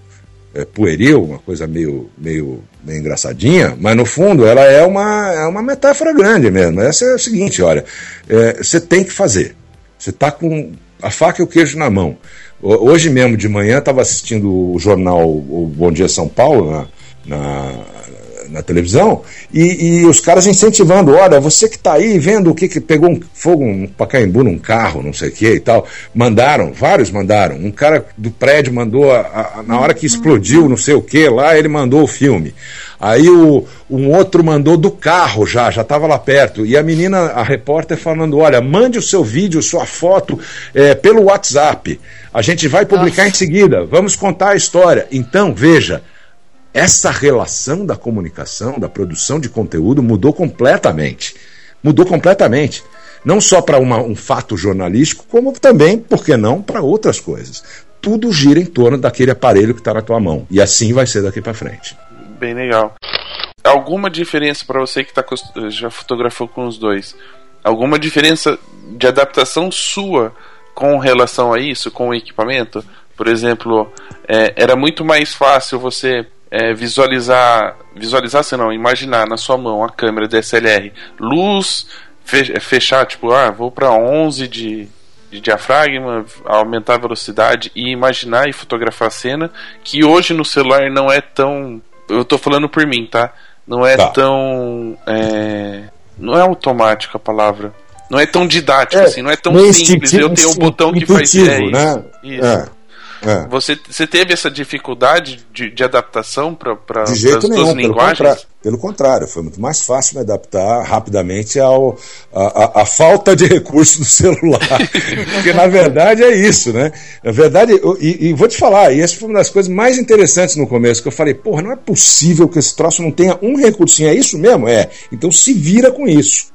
Speaker 4: é, pueril, uma coisa meio, meio, meio engraçadinha, mas no fundo ela é uma, é uma metáfora grande mesmo. Essa é o seguinte: olha, é, você tem que fazer. Você está com a faca e o queijo na mão. Hoje mesmo de manhã estava assistindo o jornal O Bom Dia São Paulo na, na, na televisão e, e, os caras incentivando: olha, você que está aí vendo o que, que pegou um fogo um Pacaembu num carro, não sei o que e tal. Mandaram, vários mandaram. Um cara do prédio mandou, a, a, na hora que explodiu, não sei o que lá, ele mandou o filme. Aí o, um outro mandou do carro já, já estava lá perto. E a menina, a repórter, falando: olha, mande o seu vídeo, sua foto é, pelo WhatsApp. A gente vai publicar Nossa. em seguida, vamos contar a história. Então, veja, essa relação da comunicação, da produção de conteúdo mudou completamente. Mudou completamente. Não só para um fato jornalístico, como também, por que não, para outras coisas. Tudo gira em torno daquele aparelho que está na tua mão. E assim vai ser daqui para frente
Speaker 1: bem legal. Alguma diferença para você que tá, já fotografou com os dois? Alguma diferença de adaptação sua com relação a isso, com o equipamento? Por exemplo, é, era muito mais fácil você é, visualizar, visualizar, se não, imaginar na sua mão a câmera DSLR, luz, fechar, tipo, ah, vou para 11 de, de diafragma, aumentar a velocidade e imaginar e fotografar a cena, que hoje no celular não é tão eu tô falando por mim, tá? Não é tá. tão. É, não é automático a palavra. Não é tão didático é, assim, não é tão simples. Eu tenho um botão que faz é, né? isso. É. É. Você, você teve essa dificuldade de, de adaptação para as duas linguagens?
Speaker 4: Pelo, pelo contrário, foi muito mais fácil me adaptar rapidamente ao, a, a, a falta de recursos do celular. Porque na verdade é isso, né? Na verdade, eu, e, e, vou te falar, e essa foi uma das coisas mais interessantes no começo, que eu falei, porra, não é possível que esse troço não tenha um recursinho. É isso mesmo? É. Então se vira com isso.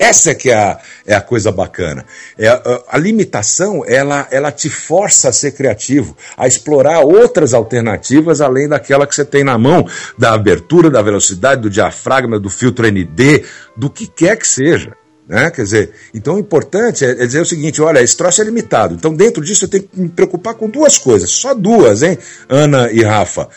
Speaker 4: Essa é que é a, é a coisa bacana. É, a, a, limitação, ela, ela te força a ser criativo, a explorar outras alternativas além daquela que você tem na mão, da abertura, da velocidade, do diafragma, do filtro ND, do que quer que seja. Né? Quer dizer, então o importante é, é dizer o seguinte: olha, esse troço é limitado. Então, dentro disso, eu tenho que me preocupar com duas coisas, só duas, hein, Ana e Rafa?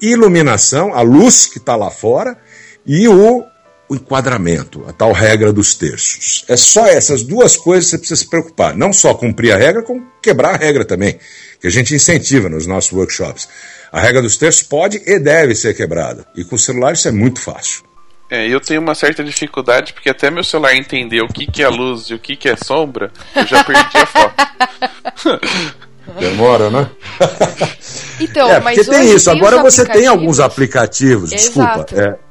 Speaker 4: Iluminação, a luz que está lá fora, e o o enquadramento, a tal regra dos terços. É só essas duas coisas que você precisa se preocupar. Não só cumprir a regra, como quebrar a regra também, que a gente incentiva nos nossos workshops. A regra dos terços pode e deve ser quebrada. E com o celular isso é muito fácil.
Speaker 1: É, eu tenho uma certa dificuldade, porque até meu celular entender o que, que é luz e o que, que é sombra, eu já perdi a foto.
Speaker 4: Demora, né?
Speaker 2: Então, é, mas
Speaker 4: tem isso. Tem Agora você tem alguns aplicativos, desculpa.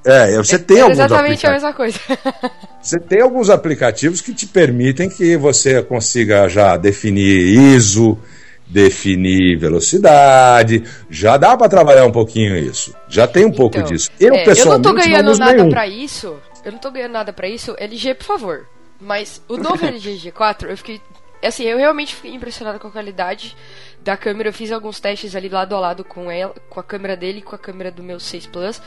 Speaker 4: É, é, você é, tem é alguns
Speaker 2: exatamente a mesma coisa.
Speaker 4: Você tem alguns aplicativos que te permitem que você consiga já definir ISO, definir velocidade. Já dá para trabalhar um pouquinho isso. Já tem um então, pouco disso.
Speaker 2: Eu, é, pessoalmente, eu não tô ganhando não nada para isso. Eu não tô ganhando nada para isso. LG, por favor. Mas o novo LG G4, eu fiquei assim, eu realmente fiquei impressionado com a qualidade da câmera. Eu fiz alguns testes ali lado a lado com ela, com a câmera dele e com a câmera do meu 6 Plus.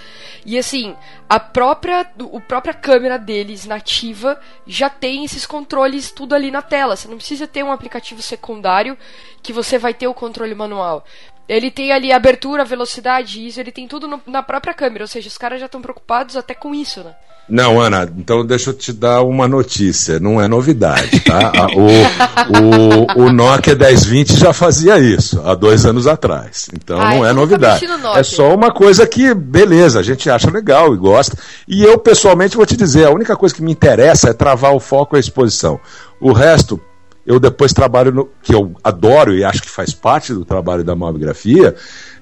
Speaker 2: E assim, a própria, o própria câmera deles nativa já tem esses controles tudo ali na tela. Você não precisa ter um aplicativo secundário que você vai ter o controle manual. Ele tem ali abertura, velocidade, isso, ele tem tudo no, na própria câmera. Ou seja, os caras já estão preocupados até com isso, né?
Speaker 4: Não, Ana, então deixa eu te dar uma notícia, não é novidade, tá? o, o, o Nokia 1020 já fazia isso há dois anos atrás, então Ai, não é novidade. É só uma coisa que, beleza, a gente acha legal e gosta. E eu, pessoalmente, vou te dizer, a única coisa que me interessa é travar o foco e a exposição. O resto, eu depois trabalho no, que eu adoro e acho que faz parte do trabalho da mobigrafia,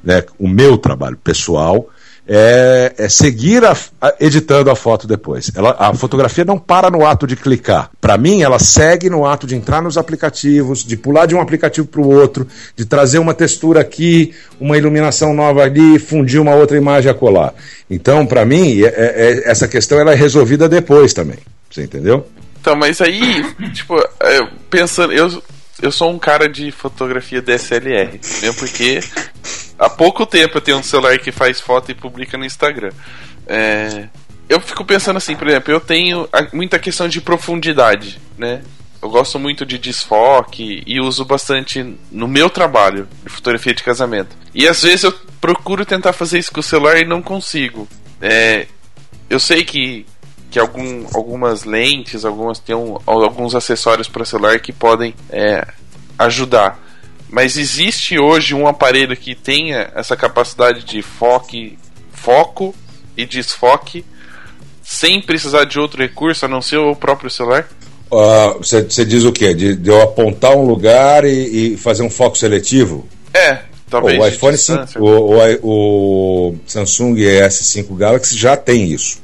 Speaker 4: né, o meu trabalho pessoal, é, é seguir a, a, editando a foto depois. Ela, a fotografia não para no ato de clicar. Para mim, ela segue no ato de entrar nos aplicativos, de pular de um aplicativo para o outro, de trazer uma textura aqui, uma iluminação nova ali, fundir uma outra imagem a colar. Então, para mim, é, é, é, essa questão ela é resolvida depois também. Você entendeu?
Speaker 1: Então, mas aí, tipo, pensando, eu, eu sou um cara de fotografia DSLR, mesmo porque há pouco tempo eu tenho um celular que faz foto e publica no Instagram. É, eu fico pensando assim, por exemplo, eu tenho muita questão de profundidade, né? eu gosto muito de desfoque e uso bastante no meu trabalho de fotografia de casamento. E às vezes eu procuro tentar fazer isso com o celular e não consigo. É, eu sei que, que algum, algumas lentes, algumas tem um, alguns acessórios para celular que podem é, ajudar. Mas existe hoje um aparelho que tenha essa capacidade de foque, foco e desfoque sem precisar de outro recurso a não ser o próprio celular?
Speaker 4: Uh, você, você diz o quê? De, de eu apontar um lugar e, e, fazer um foco seletivo?
Speaker 1: É, talvez.
Speaker 4: O iPhone 5, o, o, o, Samsung S5 Galaxy já tem isso.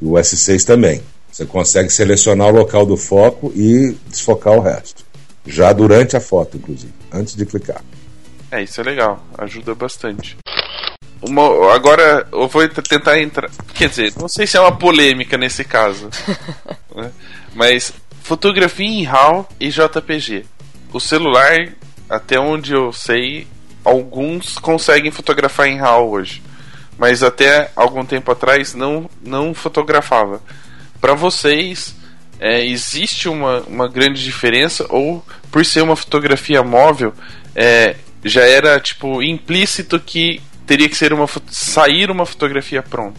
Speaker 4: E o S6 também. Você consegue selecionar o local do foco e desfocar o resto. Já durante a foto, inclusive, antes de clicar.
Speaker 1: É, isso é legal. Ajuda bastante. Uma, agora eu vou tentar entrar. Quer dizer, não sei se é uma polêmica nesse caso. né? Mas Fotografia em RAW e JPG. O celular, até onde eu sei, alguns conseguem fotografar em RAW hoje. Mas até algum tempo atrás não, não fotografava. Para vocês, é, existe uma, uma grande diferença? Ou por ser uma fotografia móvel, é, já era tipo implícito que teria que ser uma sair uma fotografia pronta?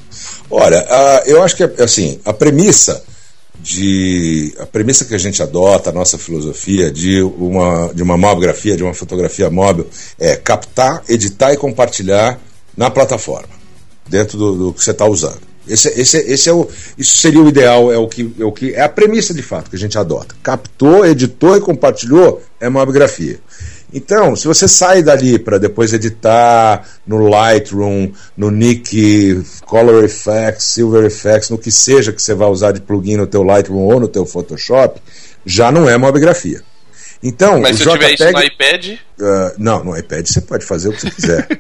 Speaker 4: Olha, uh, eu acho que assim a premissa de a premissa que a gente adota, a nossa filosofia de uma, de uma mobgrafia, de uma fotografia móvel, é captar, editar e compartilhar na plataforma, dentro do, do que você está usando. Esse, esse, esse é o, isso seria o ideal, é o, que, é o que é a premissa de fato que a gente adota. Captou, editou e compartilhou é mobgrafia. Então, se você sai dali para depois editar no Lightroom, no Nick, Color Effects, Silver Effects, no que seja que você vai usar de plugin no teu Lightroom ou no teu Photoshop, já não é mobigrafia. Então,
Speaker 1: mas se eu tiver isso no iPad?
Speaker 4: Uh, não, no iPad você pode fazer o que você quiser.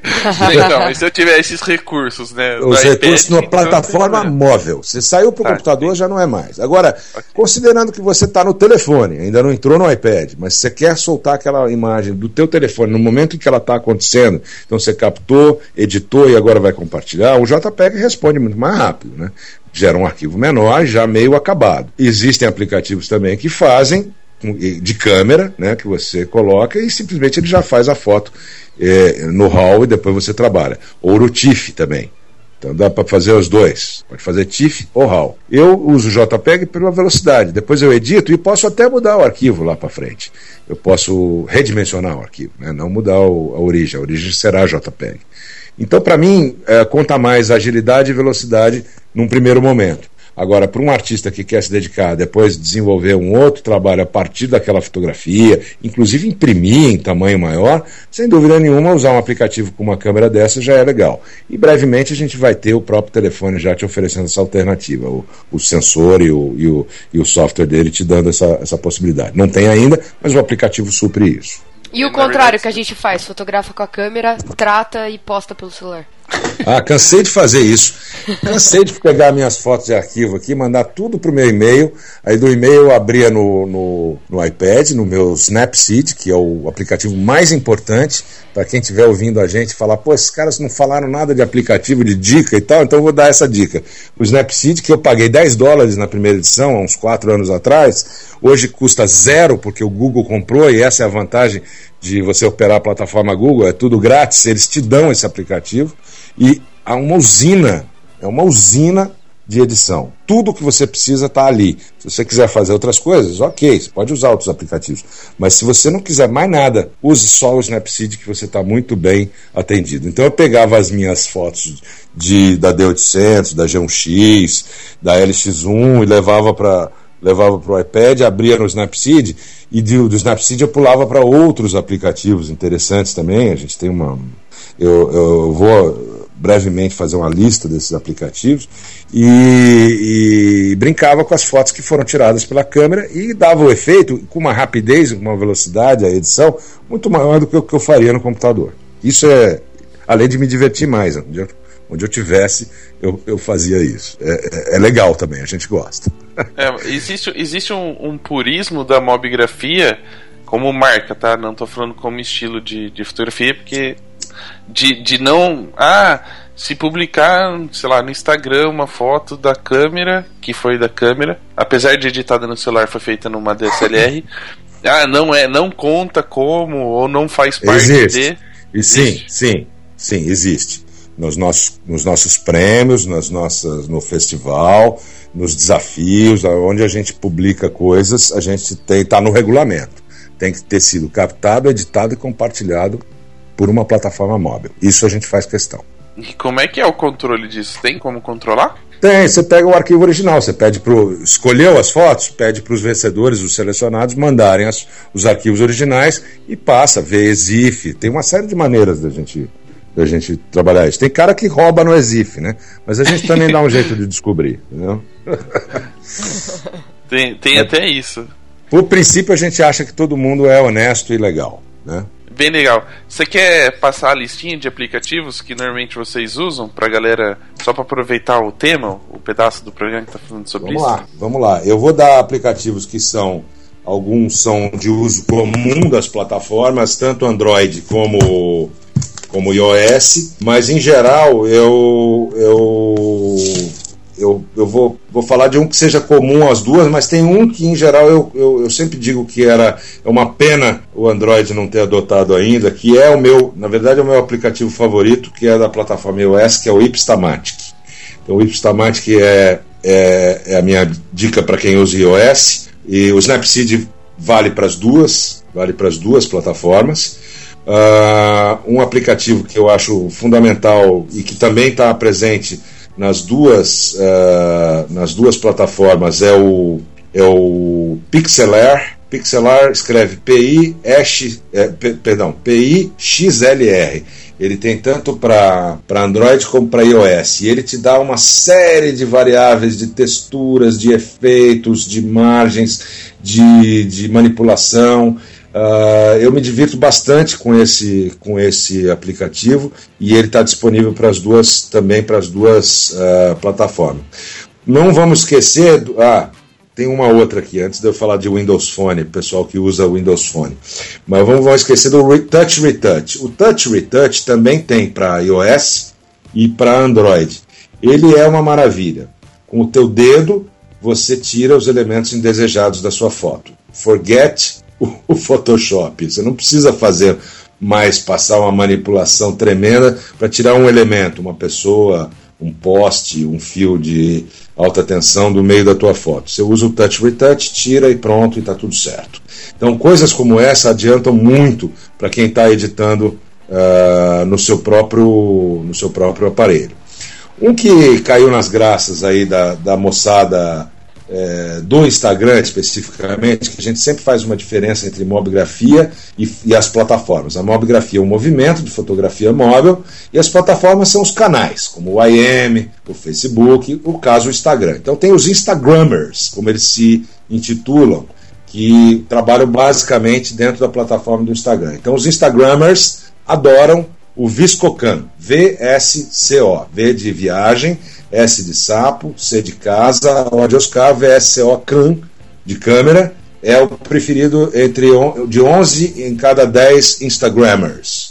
Speaker 1: então, mas se eu tiver esses recursos, né?
Speaker 4: Os recursos iPad, na então plataforma móvel. Você saiu para o tá, computador, já não é mais. Agora, okay. considerando que você está no telefone, ainda não entrou no iPad, mas você quer soltar aquela imagem do teu telefone no momento em que ela está acontecendo, então você captou, editou e agora vai compartilhar, o JPEG responde muito mais rápido, né? Gera um arquivo menor, já meio acabado. Existem aplicativos também que fazem de câmera, né, que você coloca e simplesmente ele já faz a foto é, no RAW e depois você trabalha. Ou no TIFF também. Então dá para fazer os dois. Pode fazer TIFF ou RAW. Eu uso JPEG pela velocidade. Depois eu edito e posso até mudar o arquivo lá para frente. Eu posso redimensionar o arquivo, né? não mudar o, a origem. A origem será JPEG. Então, para mim, é, conta mais agilidade e velocidade num primeiro momento. Agora, para um artista que quer se dedicar, depois desenvolver um outro trabalho a partir daquela fotografia, inclusive imprimir em tamanho maior, sem dúvida nenhuma, usar um aplicativo com uma câmera dessa já é legal. E brevemente a gente vai ter o próprio telefone já te oferecendo essa alternativa, o, o sensor e o, e, o, e o software dele te dando essa, essa possibilidade. Não tem ainda, mas o aplicativo supre isso.
Speaker 2: E o contrário que a gente faz, fotografa com a câmera, trata e posta pelo celular.
Speaker 4: Ah, cansei de fazer isso. Cansei de pegar minhas fotos de arquivo aqui, mandar tudo pro meu e-mail. Aí do e-mail eu abria no, no, no iPad, no meu Snapseed, que é o aplicativo mais importante para quem estiver ouvindo a gente falar, pô, esses caras não falaram nada de aplicativo, de dica e tal, então eu vou dar essa dica. O Snapseed, que eu paguei 10 dólares na primeira edição, há uns 4 anos atrás, hoje custa zero, porque o Google comprou, e essa é a vantagem de você operar a plataforma Google, é tudo grátis, eles te dão esse aplicativo. E há uma usina, é uma usina de edição. Tudo que você precisa está ali. Se você quiser fazer outras coisas, ok, você pode usar outros aplicativos. Mas se você não quiser mais nada, use só o Snapseed que você está muito bem atendido. Então eu pegava as minhas fotos de, da D800, da G1X, da LX1 e levava para levava para o iPad, abria no Snapseed e do, do Snapseed eu pulava para outros aplicativos interessantes também. A gente tem uma. Eu, eu vou brevemente fazer uma lista desses aplicativos e, e, brincava com as fotos que foram tiradas pela câmera e dava o efeito com uma rapidez, com uma velocidade, a edição muito maior do que o que eu faria no computador. Isso é, além de me divertir mais, onde eu, onde eu tivesse, eu, eu fazia isso. É, é, é legal também, a gente gosta.
Speaker 1: É, existe existe um, um purismo da mobigrafia como marca, tá? Não estou falando como estilo de, de fotografia, porque de, de não. Ah, se publicar, sei lá, no Instagram uma foto da câmera, que foi da câmera, apesar de editada no celular, foi feita numa DSLR. ah, não é, não conta como ou não faz parte
Speaker 4: existe. de. Sim, sim, sim, existe. Nos nossos, nos nossos prêmios, nas nossas, no festival, nos desafios, onde a gente publica coisas, a gente tem tá no regulamento. Tem que ter sido captado, editado e compartilhado por uma plataforma móvel. Isso a gente faz questão.
Speaker 1: E como é que é o controle disso? Tem como controlar?
Speaker 4: Tem, você pega o arquivo original, você pede pro. Escolheu as fotos, pede para os vencedores, os selecionados, mandarem as, os arquivos originais e passa, vê EXIF. Tem uma série de maneiras da gente, da gente trabalhar isso. Tem cara que rouba no EXIF, né? Mas a gente também dá um jeito de descobrir. Entendeu?
Speaker 1: Tem, tem é, até isso.
Speaker 4: Por princípio, a gente acha que todo mundo é honesto e legal. Né?
Speaker 1: Bem legal. Você quer passar a listinha de aplicativos que normalmente vocês usam pra galera, só para aproveitar o tema, o pedaço do programa que tá falando sobre
Speaker 4: vamos
Speaker 1: isso?
Speaker 4: Vamos lá, vamos lá. Eu vou dar aplicativos que são alguns são de uso comum das plataformas, tanto Android como como iOS, mas em geral eu eu eu, eu vou, vou falar de um que seja comum às duas, mas tem um que, em geral, eu, eu, eu, sempre digo que era é uma pena o Android não ter adotado ainda, que é o meu, na verdade, é o meu aplicativo favorito, que é da plataforma iOS, que é o Ipstamatic. Então, o Ipstamatic é, é, é a minha dica para quem usa iOS, e o Snapseed vale para as duas, vale para as duas plataformas. Uh, um aplicativo que eu acho fundamental e que também está presente nas duas, uh, nas duas plataformas é o, é o Pixelar. Pixelar escreve P-I-X, é, perdão, P-I-X-L-R. Ele tem tanto para Android como para iOS. E ele te dá uma série de variáveis, de texturas, de efeitos, de margens, de, de manipulação. Uh, eu me divirto bastante com esse, com esse aplicativo e ele está disponível para as duas também para as duas uh, plataformas. Não vamos esquecer, do, ah, tem uma outra aqui antes de eu falar de Windows Phone, pessoal que usa Windows Phone. Mas vamos, vamos esquecer do Touch Retouch. O Touch Retouch também tem para iOS e para Android. Ele é uma maravilha. Com o teu dedo você tira os elementos indesejados da sua foto. Forget o, Photoshop. Você não precisa fazer mais passar uma manipulação tremenda para tirar um elemento, uma pessoa, um poste, um fio de alta tensão do meio da tua foto. Você usa o Touch Retouch, tira e pronto, e está tudo certo. Então, coisas como essa adiantam muito para quem está editando uh, no, seu próprio, no seu próprio aparelho. Um que caiu nas graças aí da, da moçada é, do Instagram especificamente, que a gente sempre faz uma diferença entre mobigrafia e, e, as plataformas. A mobigrafia é um movimento de fotografia móvel e as plataformas são os canais, como o IM, o Facebook, o caso o Instagram. Então tem os Instagrammers, como eles se intitulam, que trabalham basicamente dentro da plataforma do Instagram. Então os Instagrammers adoram o Viscocan, V-S-C-O, V de viagem, S de sapo, C de casa, O de Oscar, VSCO CAN de câmera, é o preferido entre on, de 11 em cada 10 Instagrammers.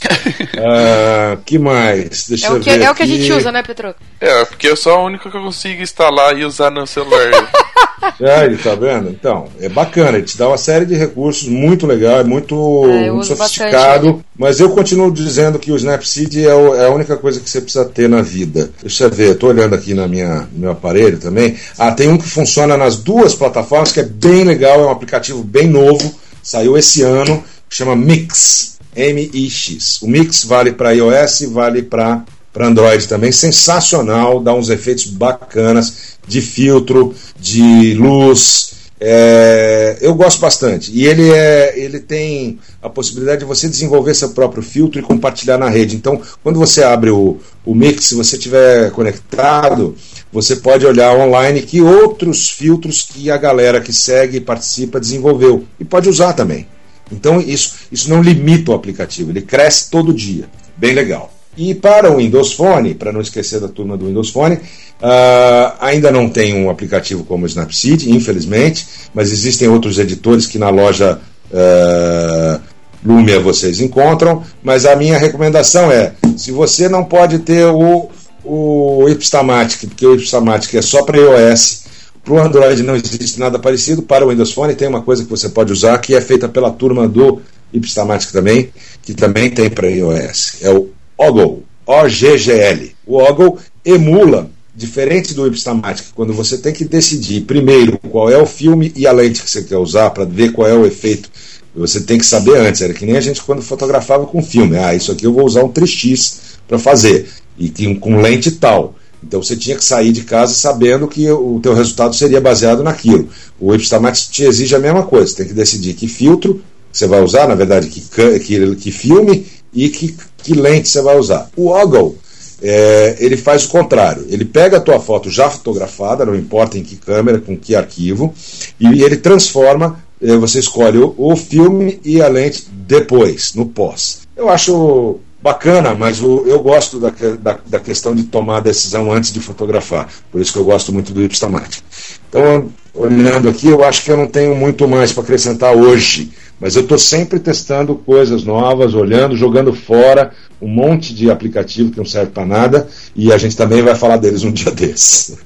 Speaker 4: uh, que mais?
Speaker 2: Deixa é o que, é o que a gente usa, né, Petro?
Speaker 1: É, porque eu sou a única que eu consigo instalar e usar no celular.
Speaker 4: É, tá vendo? Então, é bacana, ele te dá uma série de recursos muito legal, muito, é, muito sofisticado. Mas eu continuo dizendo que o Snapseed é, o, é, a única coisa que você precisa ter na vida. Deixa eu ver, eu tô olhando aqui na minha, no meu aparelho também. Ah, tem um que funciona nas duas plataformas, que é bem legal, é um aplicativo bem novo, saiu esse ano, chama Mix. M-I-X. O Mix vale para iOS vale para Android também. Sensacional, dá uns efeitos bacanas de filtro, de luz. É, eu gosto bastante. E ele, é, ele tem a possibilidade de você desenvolver seu próprio filtro e compartilhar na rede. Então, quando você abre o, o Mix, se você estiver conectado, você pode olhar online que outros filtros que a galera que segue e participa desenvolveu. E pode usar também. Então, isso, isso não limita o aplicativo, ele cresce todo dia. Bem legal. E para o Windows Phone, para não esquecer da turma do Windows Phone, uh, ainda não tem um aplicativo como o Snapseed, infelizmente, mas existem outros editores que na loja uh, Lumia vocês encontram. Mas a minha recomendação é: se você não pode ter o, o Ipstamatic, porque o Ipstamatic é só para iOS. Para o Android não existe nada parecido. Para o Windows Phone tem uma coisa que você pode usar que é feita pela turma do Ipstamatic também, que também tem para iOS. É o Ogle, O-G-G-L. O Ogle emula, diferente do Ipstamatic, quando você tem que decidir primeiro qual é o filme e a lente que você quer usar para ver qual é o efeito você tem que saber antes. Era que nem a gente quando fotografava com filme. Ah, isso aqui eu vou usar um 3x para fazer. E com lente tal. Então você tinha que sair de casa sabendo que o teu resultado seria baseado naquilo. O Ipstamatic te exige a mesma coisa. Você tem que decidir que filtro você vai usar, na verdade, que, que, que filme e que, que lente você vai usar. O Ogle, é, ele faz o contrário. Ele pega a tua foto já fotografada, não importa em que câmera, com que arquivo, e ele transforma eh, você escolhe o, o, filme e a lente depois, no pós. Eu acho bacana, mas o, eu gosto da, da, da, questão de tomar a decisão antes de fotografar. Por isso que eu gosto muito do Ipstamate. Então, olhando aqui, eu acho que eu não tenho muito mais para acrescentar hoje. Mas eu estou sempre testando coisas novas, olhando, jogando fora um monte de aplicativo que não serve para nada e a gente também vai falar deles um dia desses.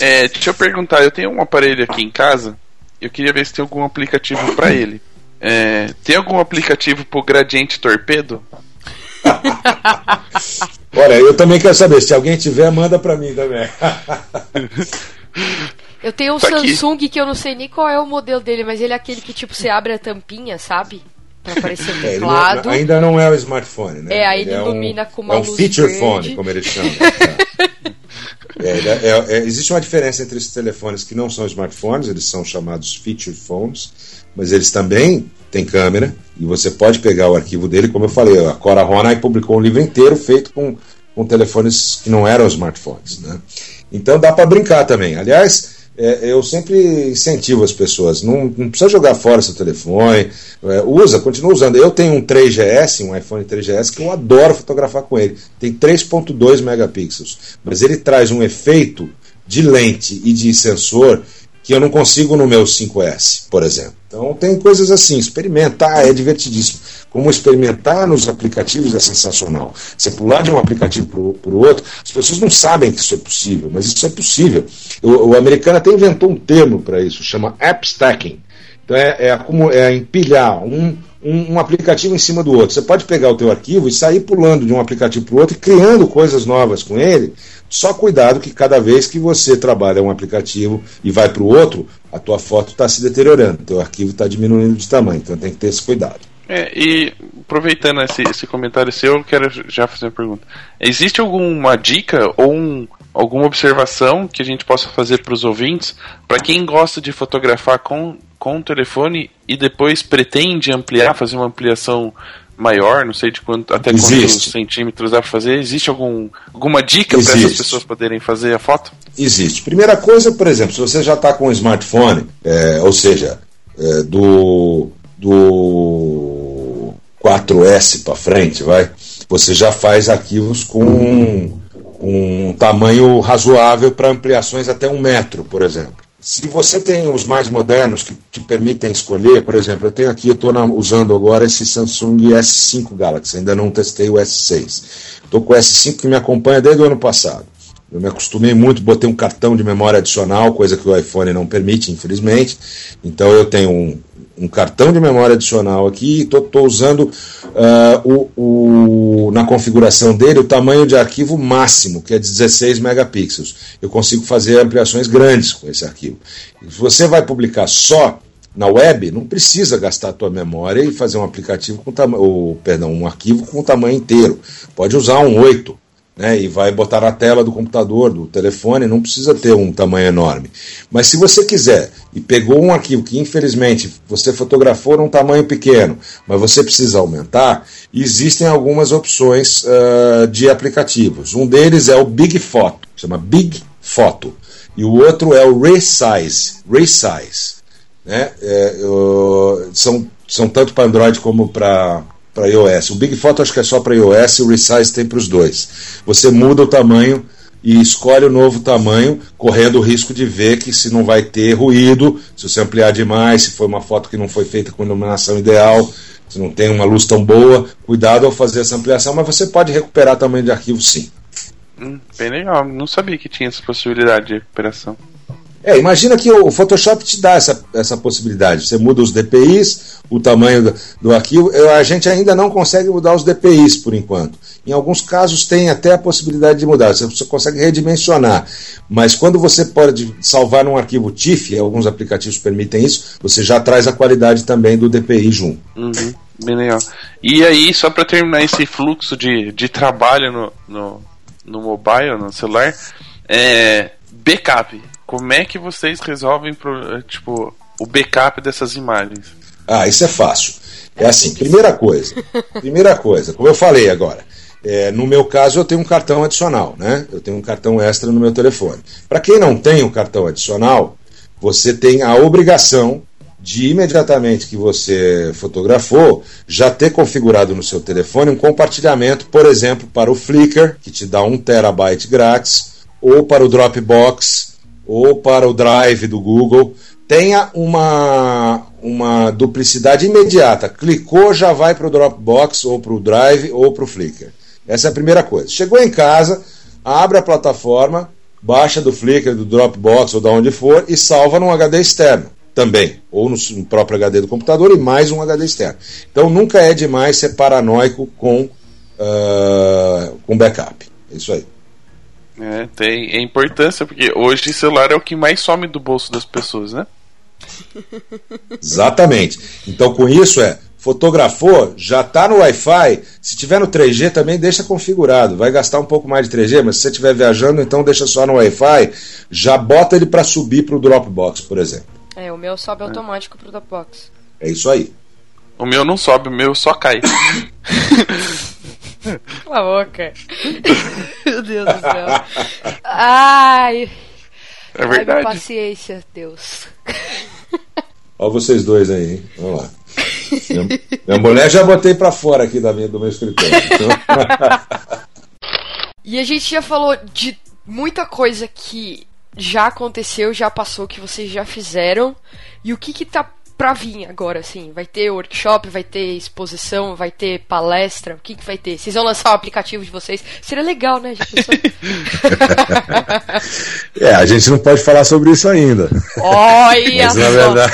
Speaker 1: é, deixa eu perguntar, eu tenho um aparelho aqui em casa eu queria ver se tem algum aplicativo para ele. É, tem algum aplicativo pro Gradiente Torpedo?
Speaker 4: Olha, eu também quero saber. Se alguém tiver, manda para mim também.
Speaker 2: eu tenho um tá Samsung aqui. que eu não sei nem qual é o modelo dele, mas ele é aquele que tipo você abre a tampinha, sabe? Pra aparecer o teclado.
Speaker 4: É, ainda não é o smartphone, né?
Speaker 2: É, aí ele, ele ilumina
Speaker 4: é um,
Speaker 2: com uma
Speaker 4: é
Speaker 2: um
Speaker 4: luz feature
Speaker 2: verde.
Speaker 4: phone, como eles chamam. É, é, é, existe uma diferença entre esses telefones que não são smartphones, eles são chamados feature phones, mas eles também têm câmera e você pode pegar o arquivo dele, como eu falei, a Cora Ronay publicou um livro inteiro feito com, com telefones que não eram smartphones. Né? Então dá para brincar também. Aliás, é, eu sempre incentivo as pessoas, não, não precisa jogar fora seu telefone, é, usa, continua usando. Eu tenho um 3GS, um iPhone 3GS, que eu adoro fotografar com ele. Tem 3.2 megapixels, mas ele traz um efeito de lente e de sensor que eu não consigo no meu 5S, por exemplo. Então tem coisas assim, experimentar é divertidíssimo. Como experimentar nos aplicativos é sensacional. Você pular de um aplicativo para o outro, as pessoas não sabem que isso é possível, mas isso é possível. O, o americano até inventou um termo para isso, chama app stacking. Então é, é, como, é empilhar um, um, um, aplicativo em cima do outro. Você pode pegar o teu arquivo e sair pulando de um aplicativo para o outro e criando coisas novas com ele. Só cuidado que cada vez que você trabalha um aplicativo e vai para o outro, a tua foto está se deteriorando, o teu arquivo está diminuindo de tamanho. Então tem que ter esse cuidado.
Speaker 1: É, e aproveitando esse, esse comentário seu, eu quero já fazer uma pergunta. Existe alguma dica ou um, alguma observação que a gente possa fazer para os ouvintes para quem gosta de fotografar com, com o telefone e depois pretende ampliar, fazer uma ampliação maior, não sei de quanto, até Existe. quantos centímetros dá para fazer. Existe algum, alguma dica para essas pessoas poderem fazer a foto?
Speaker 4: Existe. Primeira coisa, por exemplo, se você já está com um smartphone, é, ou seja, é, do, do 4S para frente, vai, você já faz arquivos com um, um tamanho razoável para ampliações até um metro, por exemplo. Se você tem os mais modernos que te permitem escolher, por exemplo, eu tenho aqui, eu estou usando agora esse Samsung S5 Galaxy, ainda não testei o S6. Estou com o S5 que me acompanha desde o ano passado. Eu me acostumei muito, botei um cartão de memória adicional, coisa que o iPhone não permite, infelizmente. Então eu tenho um, um cartão de memória adicional aqui estou usando uh, o, o, na configuração dele o tamanho de arquivo máximo, que é 16 megapixels. Eu consigo fazer ampliações grandes com esse arquivo. Se você vai publicar só na web, não precisa gastar a tua memória e fazer um aplicativo com tamanho, perdão, um arquivo com o tamanho inteiro. Pode usar um 8 né, e vai botar na tela do computador, do telefone, não precisa ter um tamanho enorme. Mas se você quiser e pegou um arquivo que infelizmente você fotografou num tamanho pequeno, mas você precisa aumentar, existem algumas opções uh, de aplicativos. Um deles é o Big Photo, chama Big Photo, e o outro é o Resize. Resize né? É, uh, são, são tanto para Android como para para iOS. O Big Photo acho que é só para iOS e o Resize tem para os dois. Você muda o tamanho e escolhe o novo tamanho, correndo o risco de ver que se não vai ter ruído, se você ampliar demais, se foi uma foto que não foi feita com iluminação ideal, se não tem uma luz tão boa, cuidado ao fazer essa ampliação, mas você pode recuperar tamanho de arquivo sim.
Speaker 1: Hum, bem legal, não sabia que tinha essa possibilidade de recuperação.
Speaker 4: É, imagina que o Photoshop te dá essa, essa possibilidade. Você muda os DPIs, o tamanho do, do arquivo. A gente ainda não consegue mudar os DPIs por enquanto. Em alguns casos tem até a possibilidade de mudar. Você, você consegue redimensionar. Mas quando você pode salvar num arquivo TIFF, alguns aplicativos permitem isso, você já traz a qualidade também do DPI junto.
Speaker 1: Uhum, bem legal. E aí, só para terminar esse fluxo de, de trabalho no, no, no mobile, no celular, é, backup como é que vocês resolvem pro, tipo, o backup dessas imagens?
Speaker 4: Ah, isso é fácil. É assim, primeira coisa. Primeira coisa, como eu falei agora. É, no meu caso, eu tenho um cartão adicional, né? Eu tenho um cartão extra no meu telefone. Para quem não tem um cartão adicional, você tem a obrigação de imediatamente que você fotografou, já ter configurado no seu telefone um compartilhamento, por exemplo, para o Flickr, que te dá um terabyte grátis, ou para o Dropbox, ou para o Drive do Google, tenha uma, uma duplicidade imediata. Clicou, já vai para o Dropbox, ou para o Drive, ou para o Flickr. Essa é a primeira coisa. Chegou em casa, abre a plataforma, baixa do Flickr, do Dropbox ou da onde for e salva num HD externo também, ou no próprio HD do computador e mais um HD externo. Então nunca é demais ser paranoico com, uh, com backup. É isso aí.
Speaker 1: É, tem a importância, porque hoje o celular é o que mais some do bolso das pessoas, né?
Speaker 4: Exatamente. Então, com isso é, fotografou, já está no Wi-Fi. Se tiver no 3G também deixa configurado. Vai gastar um pouco mais de 3G, mas se você estiver viajando, então deixa só no Wi-Fi. Já bota ele para subir para o Dropbox, por exemplo.
Speaker 2: É, o meu sobe automático para o Dropbox.
Speaker 4: É isso aí.
Speaker 1: O meu não sobe, o meu só cai.
Speaker 2: Cala a boca. Meu Deus do céu. Ai.
Speaker 1: É verdade. Ai,
Speaker 2: paciência, Deus.
Speaker 4: Olha vocês dois aí, hein? Vamos lá. Minha, minha mulher já botei pra fora aqui da minha, do meu escritório.
Speaker 2: e a gente já falou de muita coisa que já aconteceu, já passou, que vocês já fizeram. E o que que tá pra vir agora, assim? Vai ter workshop, vai ter exposição, vai ter palestra? O que, que vai ter? Vocês vão lançar o aplicativo de vocês? Seria legal, né?
Speaker 4: É, a gente não pode falar sobre isso ainda.
Speaker 2: Olha
Speaker 4: Mas, na verdade,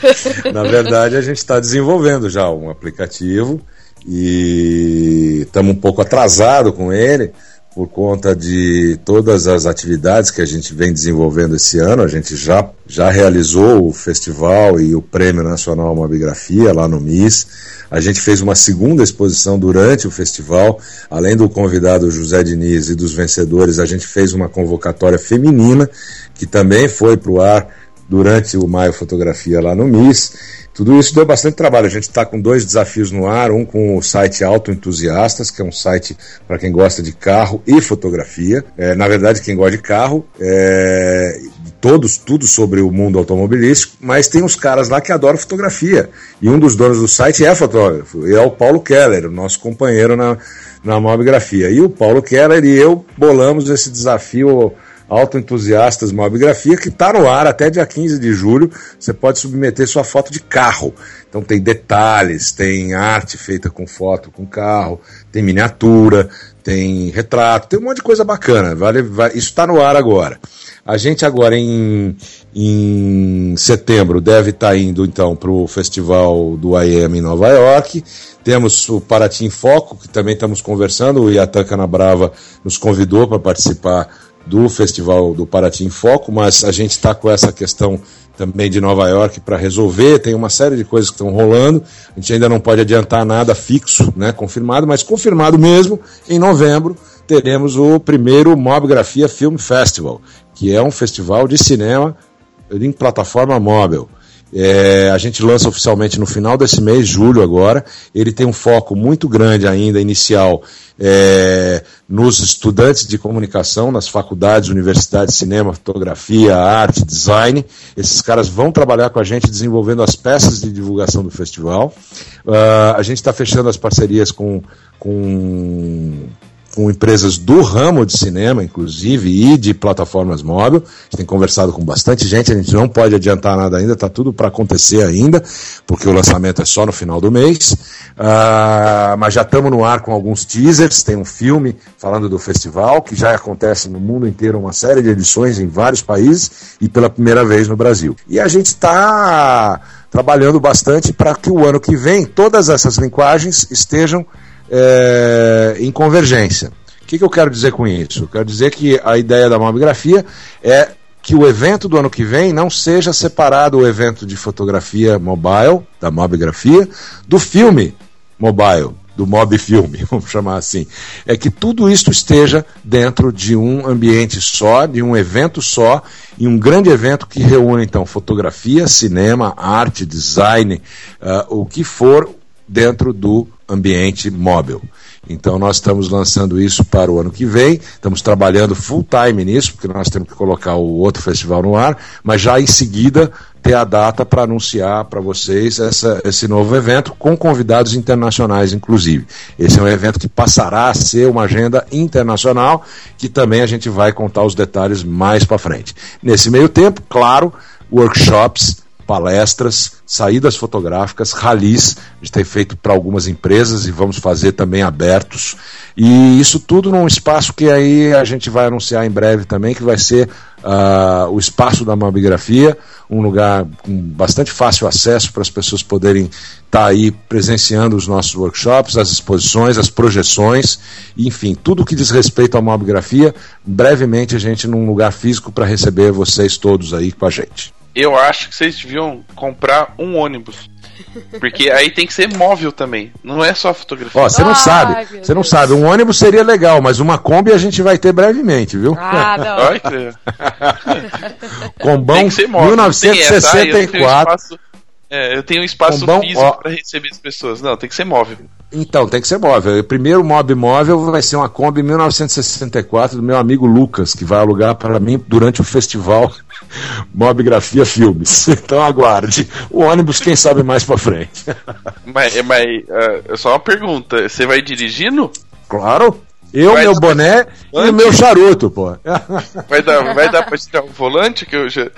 Speaker 4: na verdade, a gente está desenvolvendo já um aplicativo e estamos um pouco atrasado com ele por conta de todas as atividades que a gente vem desenvolvendo esse ano. A gente já, já realizou o festival e o Prêmio Nacional Mobigrafia lá no MIS. A gente fez uma segunda exposição durante o festival. Além do convidado José Diniz e dos vencedores, a gente fez uma convocatória feminina que também foi para o ar durante o Maio Fotografia lá no MIS. Tudo isso deu bastante trabalho. A gente está com dois desafios no ar: um com o site Auto Entusiastas, que é um site para quem gosta de carro e fotografia. É, na verdade, quem gosta de carro, é, todos, tudo sobre o mundo automobilístico, mas tem uns caras lá que adoram fotografia. E um dos donos do site é fotógrafo, e é o Paulo Keller, o nosso companheiro na, na mobigrafia. E o Paulo Keller e eu bolamos esse desafio Autoentusiastas Mobigrafia, que está no ar até dia 15 de julho. Você pode submeter sua foto de carro. Então tem detalhes, tem arte feita com foto com carro, tem miniatura, tem retrato, tem um monte de coisa bacana. Vale, isso está no ar agora. A gente agora em, em setembro deve estar tá indo então para o festival do IEM em Nova York. Temos o Paraty em Foco, que também estamos conversando. O Iatan Canabrava nos convidou para participar do Festival do Paraty em Foco, mas a gente está com essa questão também de Nova York para resolver, tem uma série de coisas que estão rolando, a gente ainda não pode adiantar nada fixo, né, confirmado, mas confirmado mesmo, em novembro teremos o primeiro Mobgrafia Film Festival, que é um festival de cinema em plataforma móvel. É, a gente lança oficialmente no final desse mês, julho agora. Ele tem um foco muito grande ainda, inicial, é, nos estudantes de comunicação, nas faculdades, universidades, cinema, fotografia, arte, design. Esses caras vão trabalhar com a gente desenvolvendo as peças de divulgação do festival. Uh, a gente está fechando as parcerias com, com com empresas do ramo de cinema, inclusive, e de plataformas móveis. A gente tem conversado com bastante gente, a gente não pode adiantar nada ainda, está tudo para acontecer ainda, porque o lançamento é só no final do mês. Uh, mas já estamos no ar com alguns teasers, tem um filme falando do festival, que já acontece no mundo inteiro, uma série de edições em vários países e pela primeira vez no Brasil. E a gente está trabalhando bastante para que o ano que vem todas essas linguagens estejam é, em convergência. O que, que eu quero dizer com isso? Eu quero dizer que a ideia da mobigrafia é que o evento do ano que vem não seja separado o evento de fotografia mobile, da mobigrafia, do filme mobile, do mob filme, vamos chamar assim. É que tudo isso esteja dentro de um ambiente só, de um evento só, e um grande evento que reúne então fotografia, cinema, arte, design, uh, o que for dentro do ambiente móvel. Então nós estamos lançando isso para o ano que vem, estamos trabalhando full time nisso, porque nós temos que colocar o outro festival no ar, mas já em seguida ter a data para anunciar para vocês essa, esse novo evento, com convidados internacionais, inclusive. Esse é um evento que passará a ser uma agenda internacional, que também a gente vai contar os detalhes mais para frente. Nesse meio tempo, claro, workshops palestras, saídas fotográficas, ralis, a gente tem feito para algumas empresas e vamos fazer também abertos. E isso tudo num espaço que aí a gente vai anunciar em breve também, que vai ser uh, o espaço da mamografia, um lugar com bastante fácil acesso para as pessoas poderem estar tá aí presenciando os nossos workshops, as exposições, as projeções, enfim, tudo que diz respeito à mamografia, brevemente a gente num lugar físico para receber vocês todos aí com a gente
Speaker 1: eu acho que vocês deviam comprar um ônibus. Porque aí tem que ser móvel também. Não é só fotografia.
Speaker 4: Ó, você não sabe. Você não sabe. Um ônibus seria legal, mas uma Kombi a gente vai ter brevemente, viu? Ah, não. Combão tem que ser móvel. 1964.
Speaker 1: É, eu tenho um espaço Combão, físico para receber as pessoas. Não, tem que ser móvel.
Speaker 4: Então, tem que ser móvel. O primeiro mob móvel vai ser uma Kombi 1964 do meu amigo Lucas, que vai alugar para mim durante o festival Mobigrafia Filmes. Então aguarde. O ônibus, quem sabe mais para frente.
Speaker 1: Mas, mas uh, só uma pergunta: você vai dirigindo?
Speaker 4: Claro. Eu, vai meu boné e o meu charuto, pô.
Speaker 1: Vai dar, vai dar pra tirar o volante que eu já.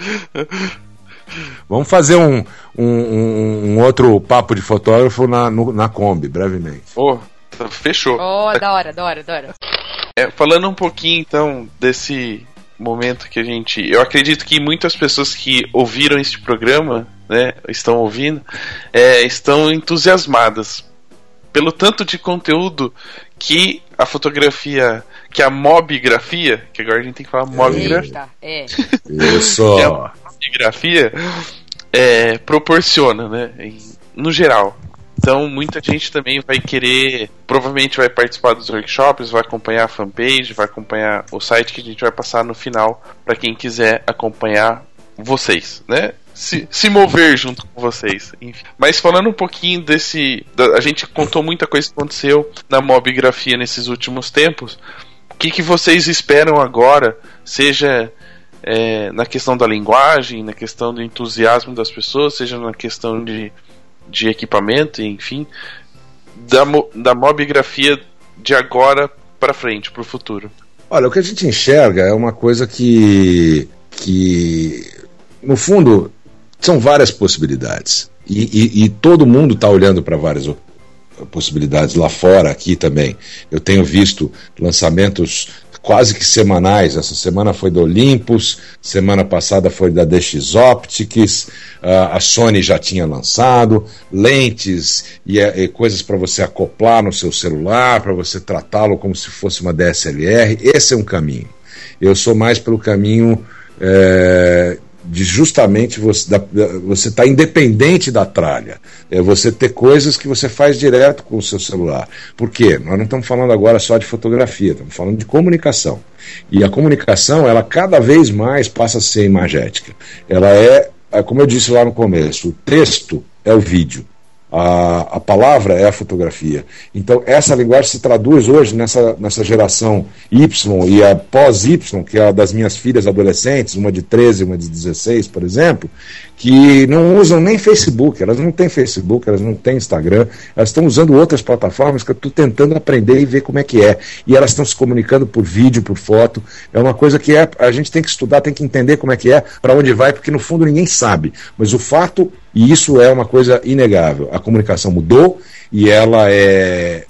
Speaker 4: Vamos fazer um, um, um, outro papo de fotógrafo na, no, na Kombi, brevemente.
Speaker 1: Oh, fechou.
Speaker 2: Oh, da hora, da hora, da hora.
Speaker 1: É, falando um pouquinho então desse momento que a gente. Eu acredito que muitas pessoas que ouviram este programa, né, estão ouvindo, é, estão entusiasmadas pelo tanto de conteúdo que a fotografia, que a mobigrafia, que agora a gente tem que falar mobigrafia.
Speaker 2: é.
Speaker 4: Isso.
Speaker 1: que a mobigrafia é, proporciona, né, em, no geral. Então, muita gente também vai querer, provavelmente vai participar dos workshops, vai acompanhar a fanpage, vai acompanhar o site que a gente vai passar no final para quem quiser acompanhar vocês, né? Se, se mover junto com vocês. Enfim. Mas falando um pouquinho desse. Da, a gente contou muita coisa que aconteceu na mobigrafia nesses últimos tempos. O que, que vocês esperam agora? Seja é, na questão da linguagem, na questão do entusiasmo das pessoas, seja na questão de de equipamento, enfim, da, da mobigrafia de agora para frente, para o futuro?
Speaker 4: Olha, o que a gente enxerga é uma coisa que, que no fundo, são várias possibilidades. E, e, e todo mundo está olhando para várias possibilidades lá fora, aqui também. Eu tenho visto lançamentos quase que semanais. Essa semana foi do Olympus, semana passada foi da DX Optics, a Sony já tinha lançado lentes e, e coisas para você acoplar no seu celular, para você tratá-lo como se fosse uma DSLR. Esse é um caminho. Eu sou mais pelo caminho é, de justamente você estar tá independente da tralha. É você ter coisas que você faz direto com o seu celular. Por quê? Nós não estamos falando agora só de fotografia, estamos falando de comunicação. E a comunicação, ela cada vez mais passa a ser imagética. Ela é, é como eu disse lá no começo, o texto é o vídeo. A, a palavra é a fotografia. Então, essa linguagem se traduz hoje nessa, nessa geração Y e a pós-Y, que é a das minhas filhas adolescentes, uma de 13 uma de 16, por exemplo, que não usam nem Facebook, elas não têm Facebook, elas não têm Instagram, elas estão usando outras plataformas que eu estou tentando aprender e ver como é que é. E elas estão se comunicando por vídeo, por foto. É uma coisa que é, a gente tem que estudar, tem que entender como é que é, para onde vai, porque no fundo ninguém sabe. Mas o fato, e isso é uma coisa inegável, a comunicação mudou e ela é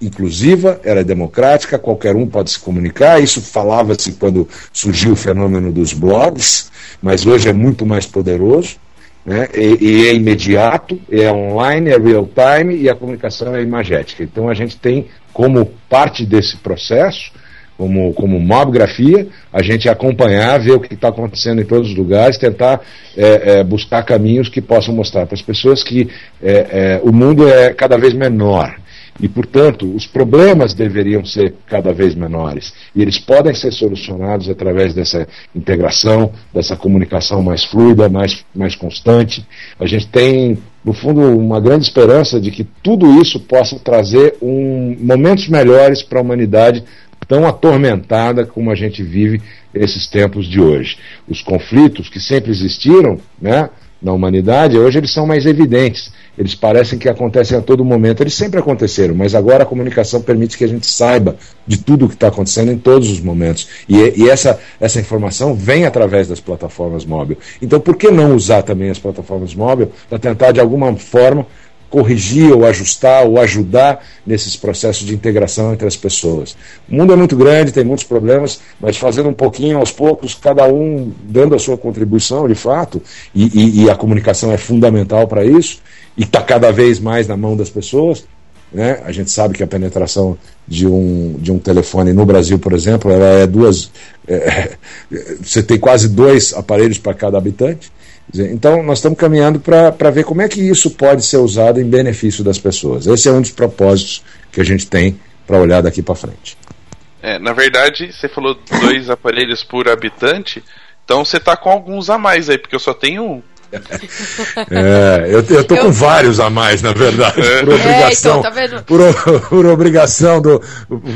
Speaker 4: inclusiva, ela é democrática, qualquer um pode se comunicar. Isso falava-se quando surgiu o fenômeno dos blogs, mas hoje é muito mais poderoso. Né? E, e, é imediato, é online, é real time e a comunicação é imagética. Então a gente tem como parte desse processo, como, como mobgrafia, a gente acompanhar, ver o que está acontecendo em todos os lugares, tentar é, é, buscar caminhos que possam mostrar para as pessoas que é, é o mundo é cada vez menor e, portanto, os problemas deveriam ser cada vez menores. E eles podem ser solucionados através dessa integração, dessa comunicação mais fluida, mais, mais constante. A gente tem, no fundo, uma grande esperança de que tudo isso possa trazer um, momentos melhores para a humanidade tão atormentada como a gente vive esses tempos de hoje. Os conflitos que sempre existiram, né? Na humanidade, hoje eles são mais evidentes. Eles parecem que acontecem a todo momento. Eles sempre aconteceram, mas agora a comunicação permite que a gente saiba de tudo o que está acontecendo em todos os momentos. E, e, essa, essa informação vem através das plataformas móveis. Então, por que não usar também as plataformas móveis para tentar, de alguma forma, corrigir ou ajustar ou ajudar nesses processos de integração entre as pessoas. O mundo é muito grande, tem muitos problemas, mas fazendo um pouquinho aos poucos, cada um dando a sua contribuição de fato, e, e, e a comunicação é fundamental para isso, e está cada vez mais na mão das pessoas. Né? A gente sabe que a penetração de um, de um telefone no Brasil, por exemplo, ela é duas. É, você tem quase dois aparelhos para cada habitante. Então, nós estamos caminhando para ver como é que isso pode ser usado em benefício das pessoas. Esse é um dos propósitos que a gente tem para olhar daqui para frente.
Speaker 1: É, na verdade, você falou dois aparelhos por habitante, então você está com alguns a mais aí, porque eu só tenho um.
Speaker 4: É, eu, eu tô eu... com vários a mais, na verdade, por obrigação, é, então, tá por, por, obrigação do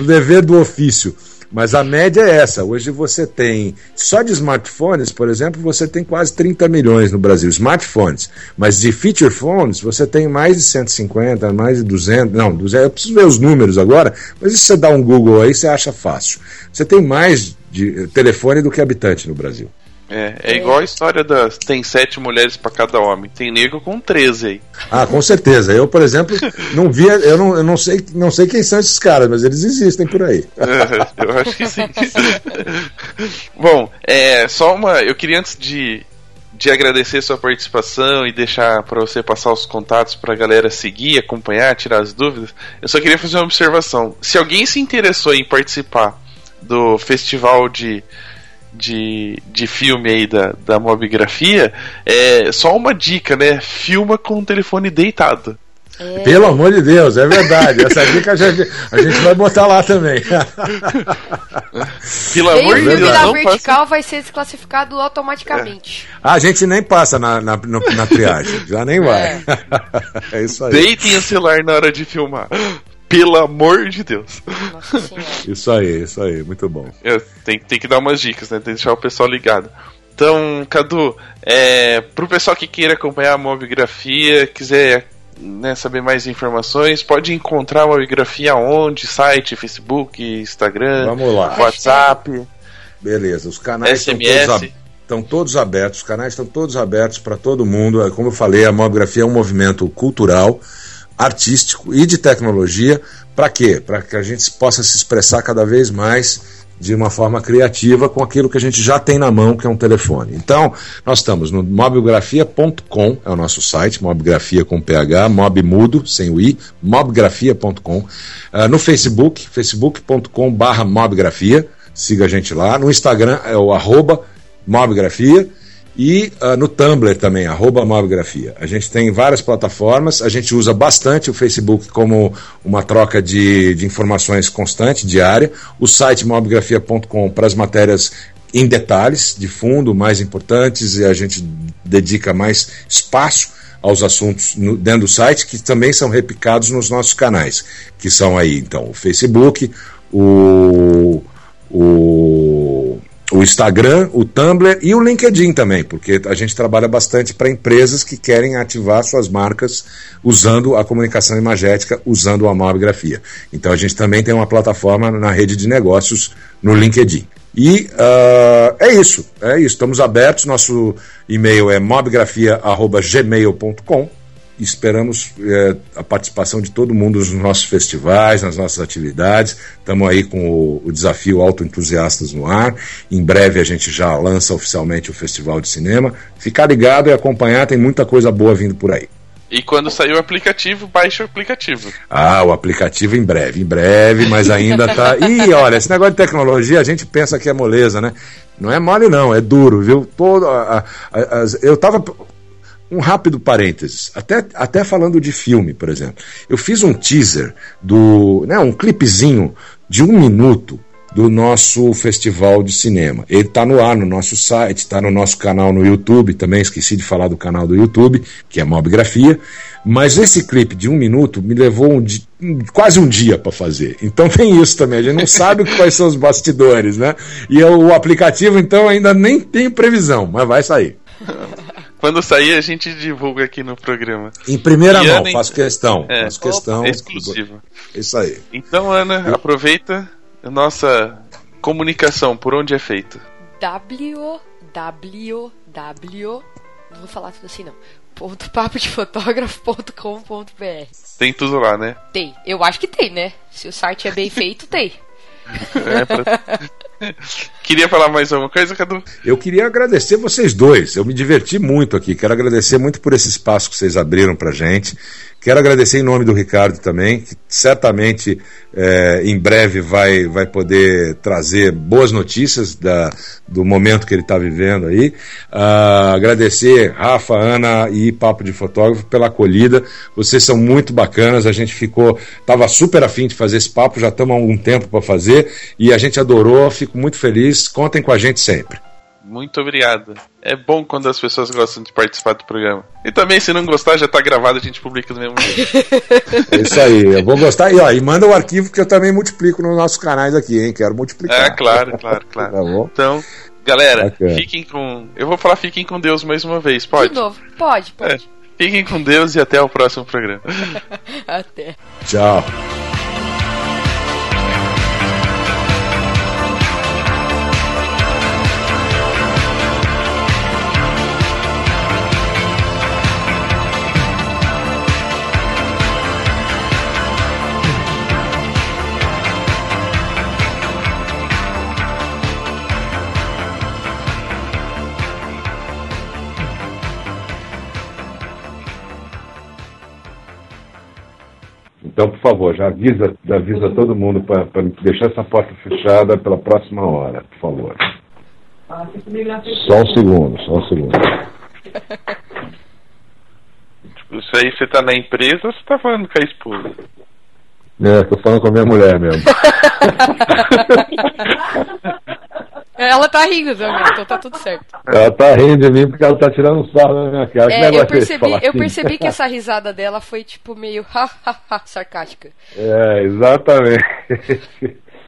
Speaker 4: dever do ofício. Mas a média é essa. Hoje você tem, só de smartphones, por exemplo, você tem quase 30 milhões no Brasil, smartphones. Mas de feature phones, você tem mais de 150, mais de 200. Não, 200, eu preciso ver os números agora, mas se você dá um Google aí, você acha fácil. Você tem mais de telefone do que habitante no Brasil.
Speaker 1: É, é igual a história das. Tem sete mulheres para cada homem. Tem nego com 13 aí.
Speaker 4: Ah, com certeza. Eu, por exemplo, não via. Eu não, eu não, sei, não sei quem são esses caras, mas eles existem por aí.
Speaker 1: É, eu acho que sim. Bom, é, só uma. Eu queria antes de, de agradecer sua participação e deixar para você passar os contatos para a galera seguir, acompanhar, tirar as dúvidas. Eu só queria fazer uma observação. Se alguém se interessou em participar do festival de de, de filme aí da, da mobigrafia, é só uma dica, né? Filma com o telefone deitado.
Speaker 4: É. Pelo amor de Deus, é verdade. Essa dica a gente, a gente vai botar lá também.
Speaker 2: Pelo amor de Deus. na vertical passa... vai ser desclassificado automaticamente.
Speaker 4: É. Ah, a gente nem passa na, na, na triagem, já nem vai. É.
Speaker 1: é isso aí. Deitem o celular na hora de filmar. Pelo amor de Deus.
Speaker 4: isso aí, isso aí, muito bom.
Speaker 1: Eu, tem, tem que dar umas dicas, né? Tem que deixar o pessoal ligado. Então, Cadu, é, pro pessoal que queira acompanhar a mobigrafia, quiser né, saber mais informações, pode encontrar a mobigrafia onde? Site, Facebook, Instagram,
Speaker 4: Vamos lá.
Speaker 1: WhatsApp.
Speaker 4: Beleza, os canais SMS. Estão todos, estão todos abertos, os canais estão todos abertos para todo mundo. Como eu falei, a mobigrafia é um movimento cultural artístico e de tecnologia. Para quê? Para que a gente possa se expressar cada vez mais de uma forma criativa com aquilo que a gente já tem na mão, que é um telefone. Então, nós estamos no mobgrafia.com, é o nosso site, mobgrafia com PH, mob mudo, sem o i, mobgrafia.com. Uh, ah, no Facebook, facebook.com barra mobgrafia, siga a gente lá. No Instagram é o arroba mobgrafia e uh, no Tumblr também, arroba. A gente tem várias plataformas, a gente usa bastante o Facebook como uma troca de, de informações constante, diária. O site mobgrafia.com para as matérias em detalhes, de fundo, mais importantes, e a gente dedica mais espaço aos assuntos no, dentro do site, que também são replicados nos nossos canais, que são aí, então, o Facebook, o, o, o Instagram, o Tumblr e o LinkedIn também, porque a gente trabalha bastante para empresas que querem ativar suas marcas usando a comunicação imagética, usando a mobigrafia. Então a gente também tem uma plataforma na rede de negócios no LinkedIn. E uh, é isso, é isso. Estamos abertos. Nosso e-mail é mobgrafia.gmail.com. Esperamos é, a participação de todo mundo nos nossos festivais, nas nossas atividades. Estamos aí com o, o desafio Autoentusiastas no ar. Em breve a gente já lança oficialmente o Festival de Cinema. Ficar ligado e acompanhar, tem muita coisa boa vindo por aí.
Speaker 1: E quando sair o aplicativo, baixe o aplicativo.
Speaker 4: Ah, o aplicativo em breve, em breve, mas ainda tá. Ih, olha, esse negócio de tecnologia a gente pensa que é moleza, né? Não é mole, não, é duro, viu? Todo, a, a, a, eu tava. Um rápido parênteses, até, até falando de filme, por exemplo. Eu fiz um teaser do. Né, um clipezinho de um minuto do nosso festival de cinema. Ele está no ar no nosso site, está no nosso canal no YouTube, também esqueci de falar do canal do YouTube, que é Mobgrafia. Mas esse clipe de um minuto me levou um quase um dia para fazer. Então tem isso também, a gente não sabe quais são os bastidores, né? E o aplicativo, então, ainda nem tem previsão, mas vai sair.
Speaker 1: Quando sair, a gente divulga aqui no programa.
Speaker 4: Em primeira e mão, Ana, faço questão. É, faço questão.
Speaker 1: Exclusivo.
Speaker 4: Isso aí.
Speaker 1: Então, Ana, aproveita nossa comunicação, por onde é feita?
Speaker 2: www não vou falar tudo assim não. Ponto papo de fotógrafo.com.br
Speaker 1: Tem tudo lá, né?
Speaker 2: Tem. Eu acho que tem, né? Se o site é bem feito, tem. É
Speaker 1: pra... Queria falar mais alguma coisa, Cadu?
Speaker 4: Eu queria agradecer vocês dois. Eu me diverti muito aqui. Quero agradecer muito por esse espaço que vocês abriram pra gente. Quero agradecer em nome do Ricardo também, que certamente é, em breve vai, vai poder trazer boas notícias da, do momento que ele está vivendo aí. Uh, agradecer Rafa, Ana e Papo de Fotógrafo pela acolhida. Vocês são muito bacanas. A gente ficou, estava super afim de fazer esse papo, já estamos há algum tempo para fazer e a gente adorou. Fico muito feliz. Contem com a gente sempre.
Speaker 1: Muito obrigado. É bom quando as pessoas gostam de participar do programa. E também, se não gostar, já tá gravado, a gente publica do mesmo jeito.
Speaker 4: É isso aí, eu vou gostar. E, ó, e manda o arquivo que eu também multiplico nos nossos canais aqui, hein? Quero multiplicar.
Speaker 1: É, claro, claro, claro. tá bom? Então, galera, Bacana. fiquem com. Eu vou falar fiquem com Deus mais uma vez, pode?
Speaker 2: De novo, pode, pode. É.
Speaker 1: Fiquem com Deus e até o próximo programa.
Speaker 2: até.
Speaker 4: Tchau. Então, por favor, já avisa, já avisa todo mundo para deixar essa porta fechada pela próxima hora, por favor. Só um segundo, só um segundo.
Speaker 1: Tipo, isso aí você tá na empresa ou você tá falando com a esposa?
Speaker 4: É, tô falando com a minha mulher mesmo.
Speaker 2: Ela tá rindo também, então tá tudo certo.
Speaker 4: Ela tá rindo de mim porque ela tá tirando um sarro na minha cara.
Speaker 2: É, eu percebi, eu assim? percebi que essa risada dela foi tipo meio sarcástica.
Speaker 4: É, exatamente.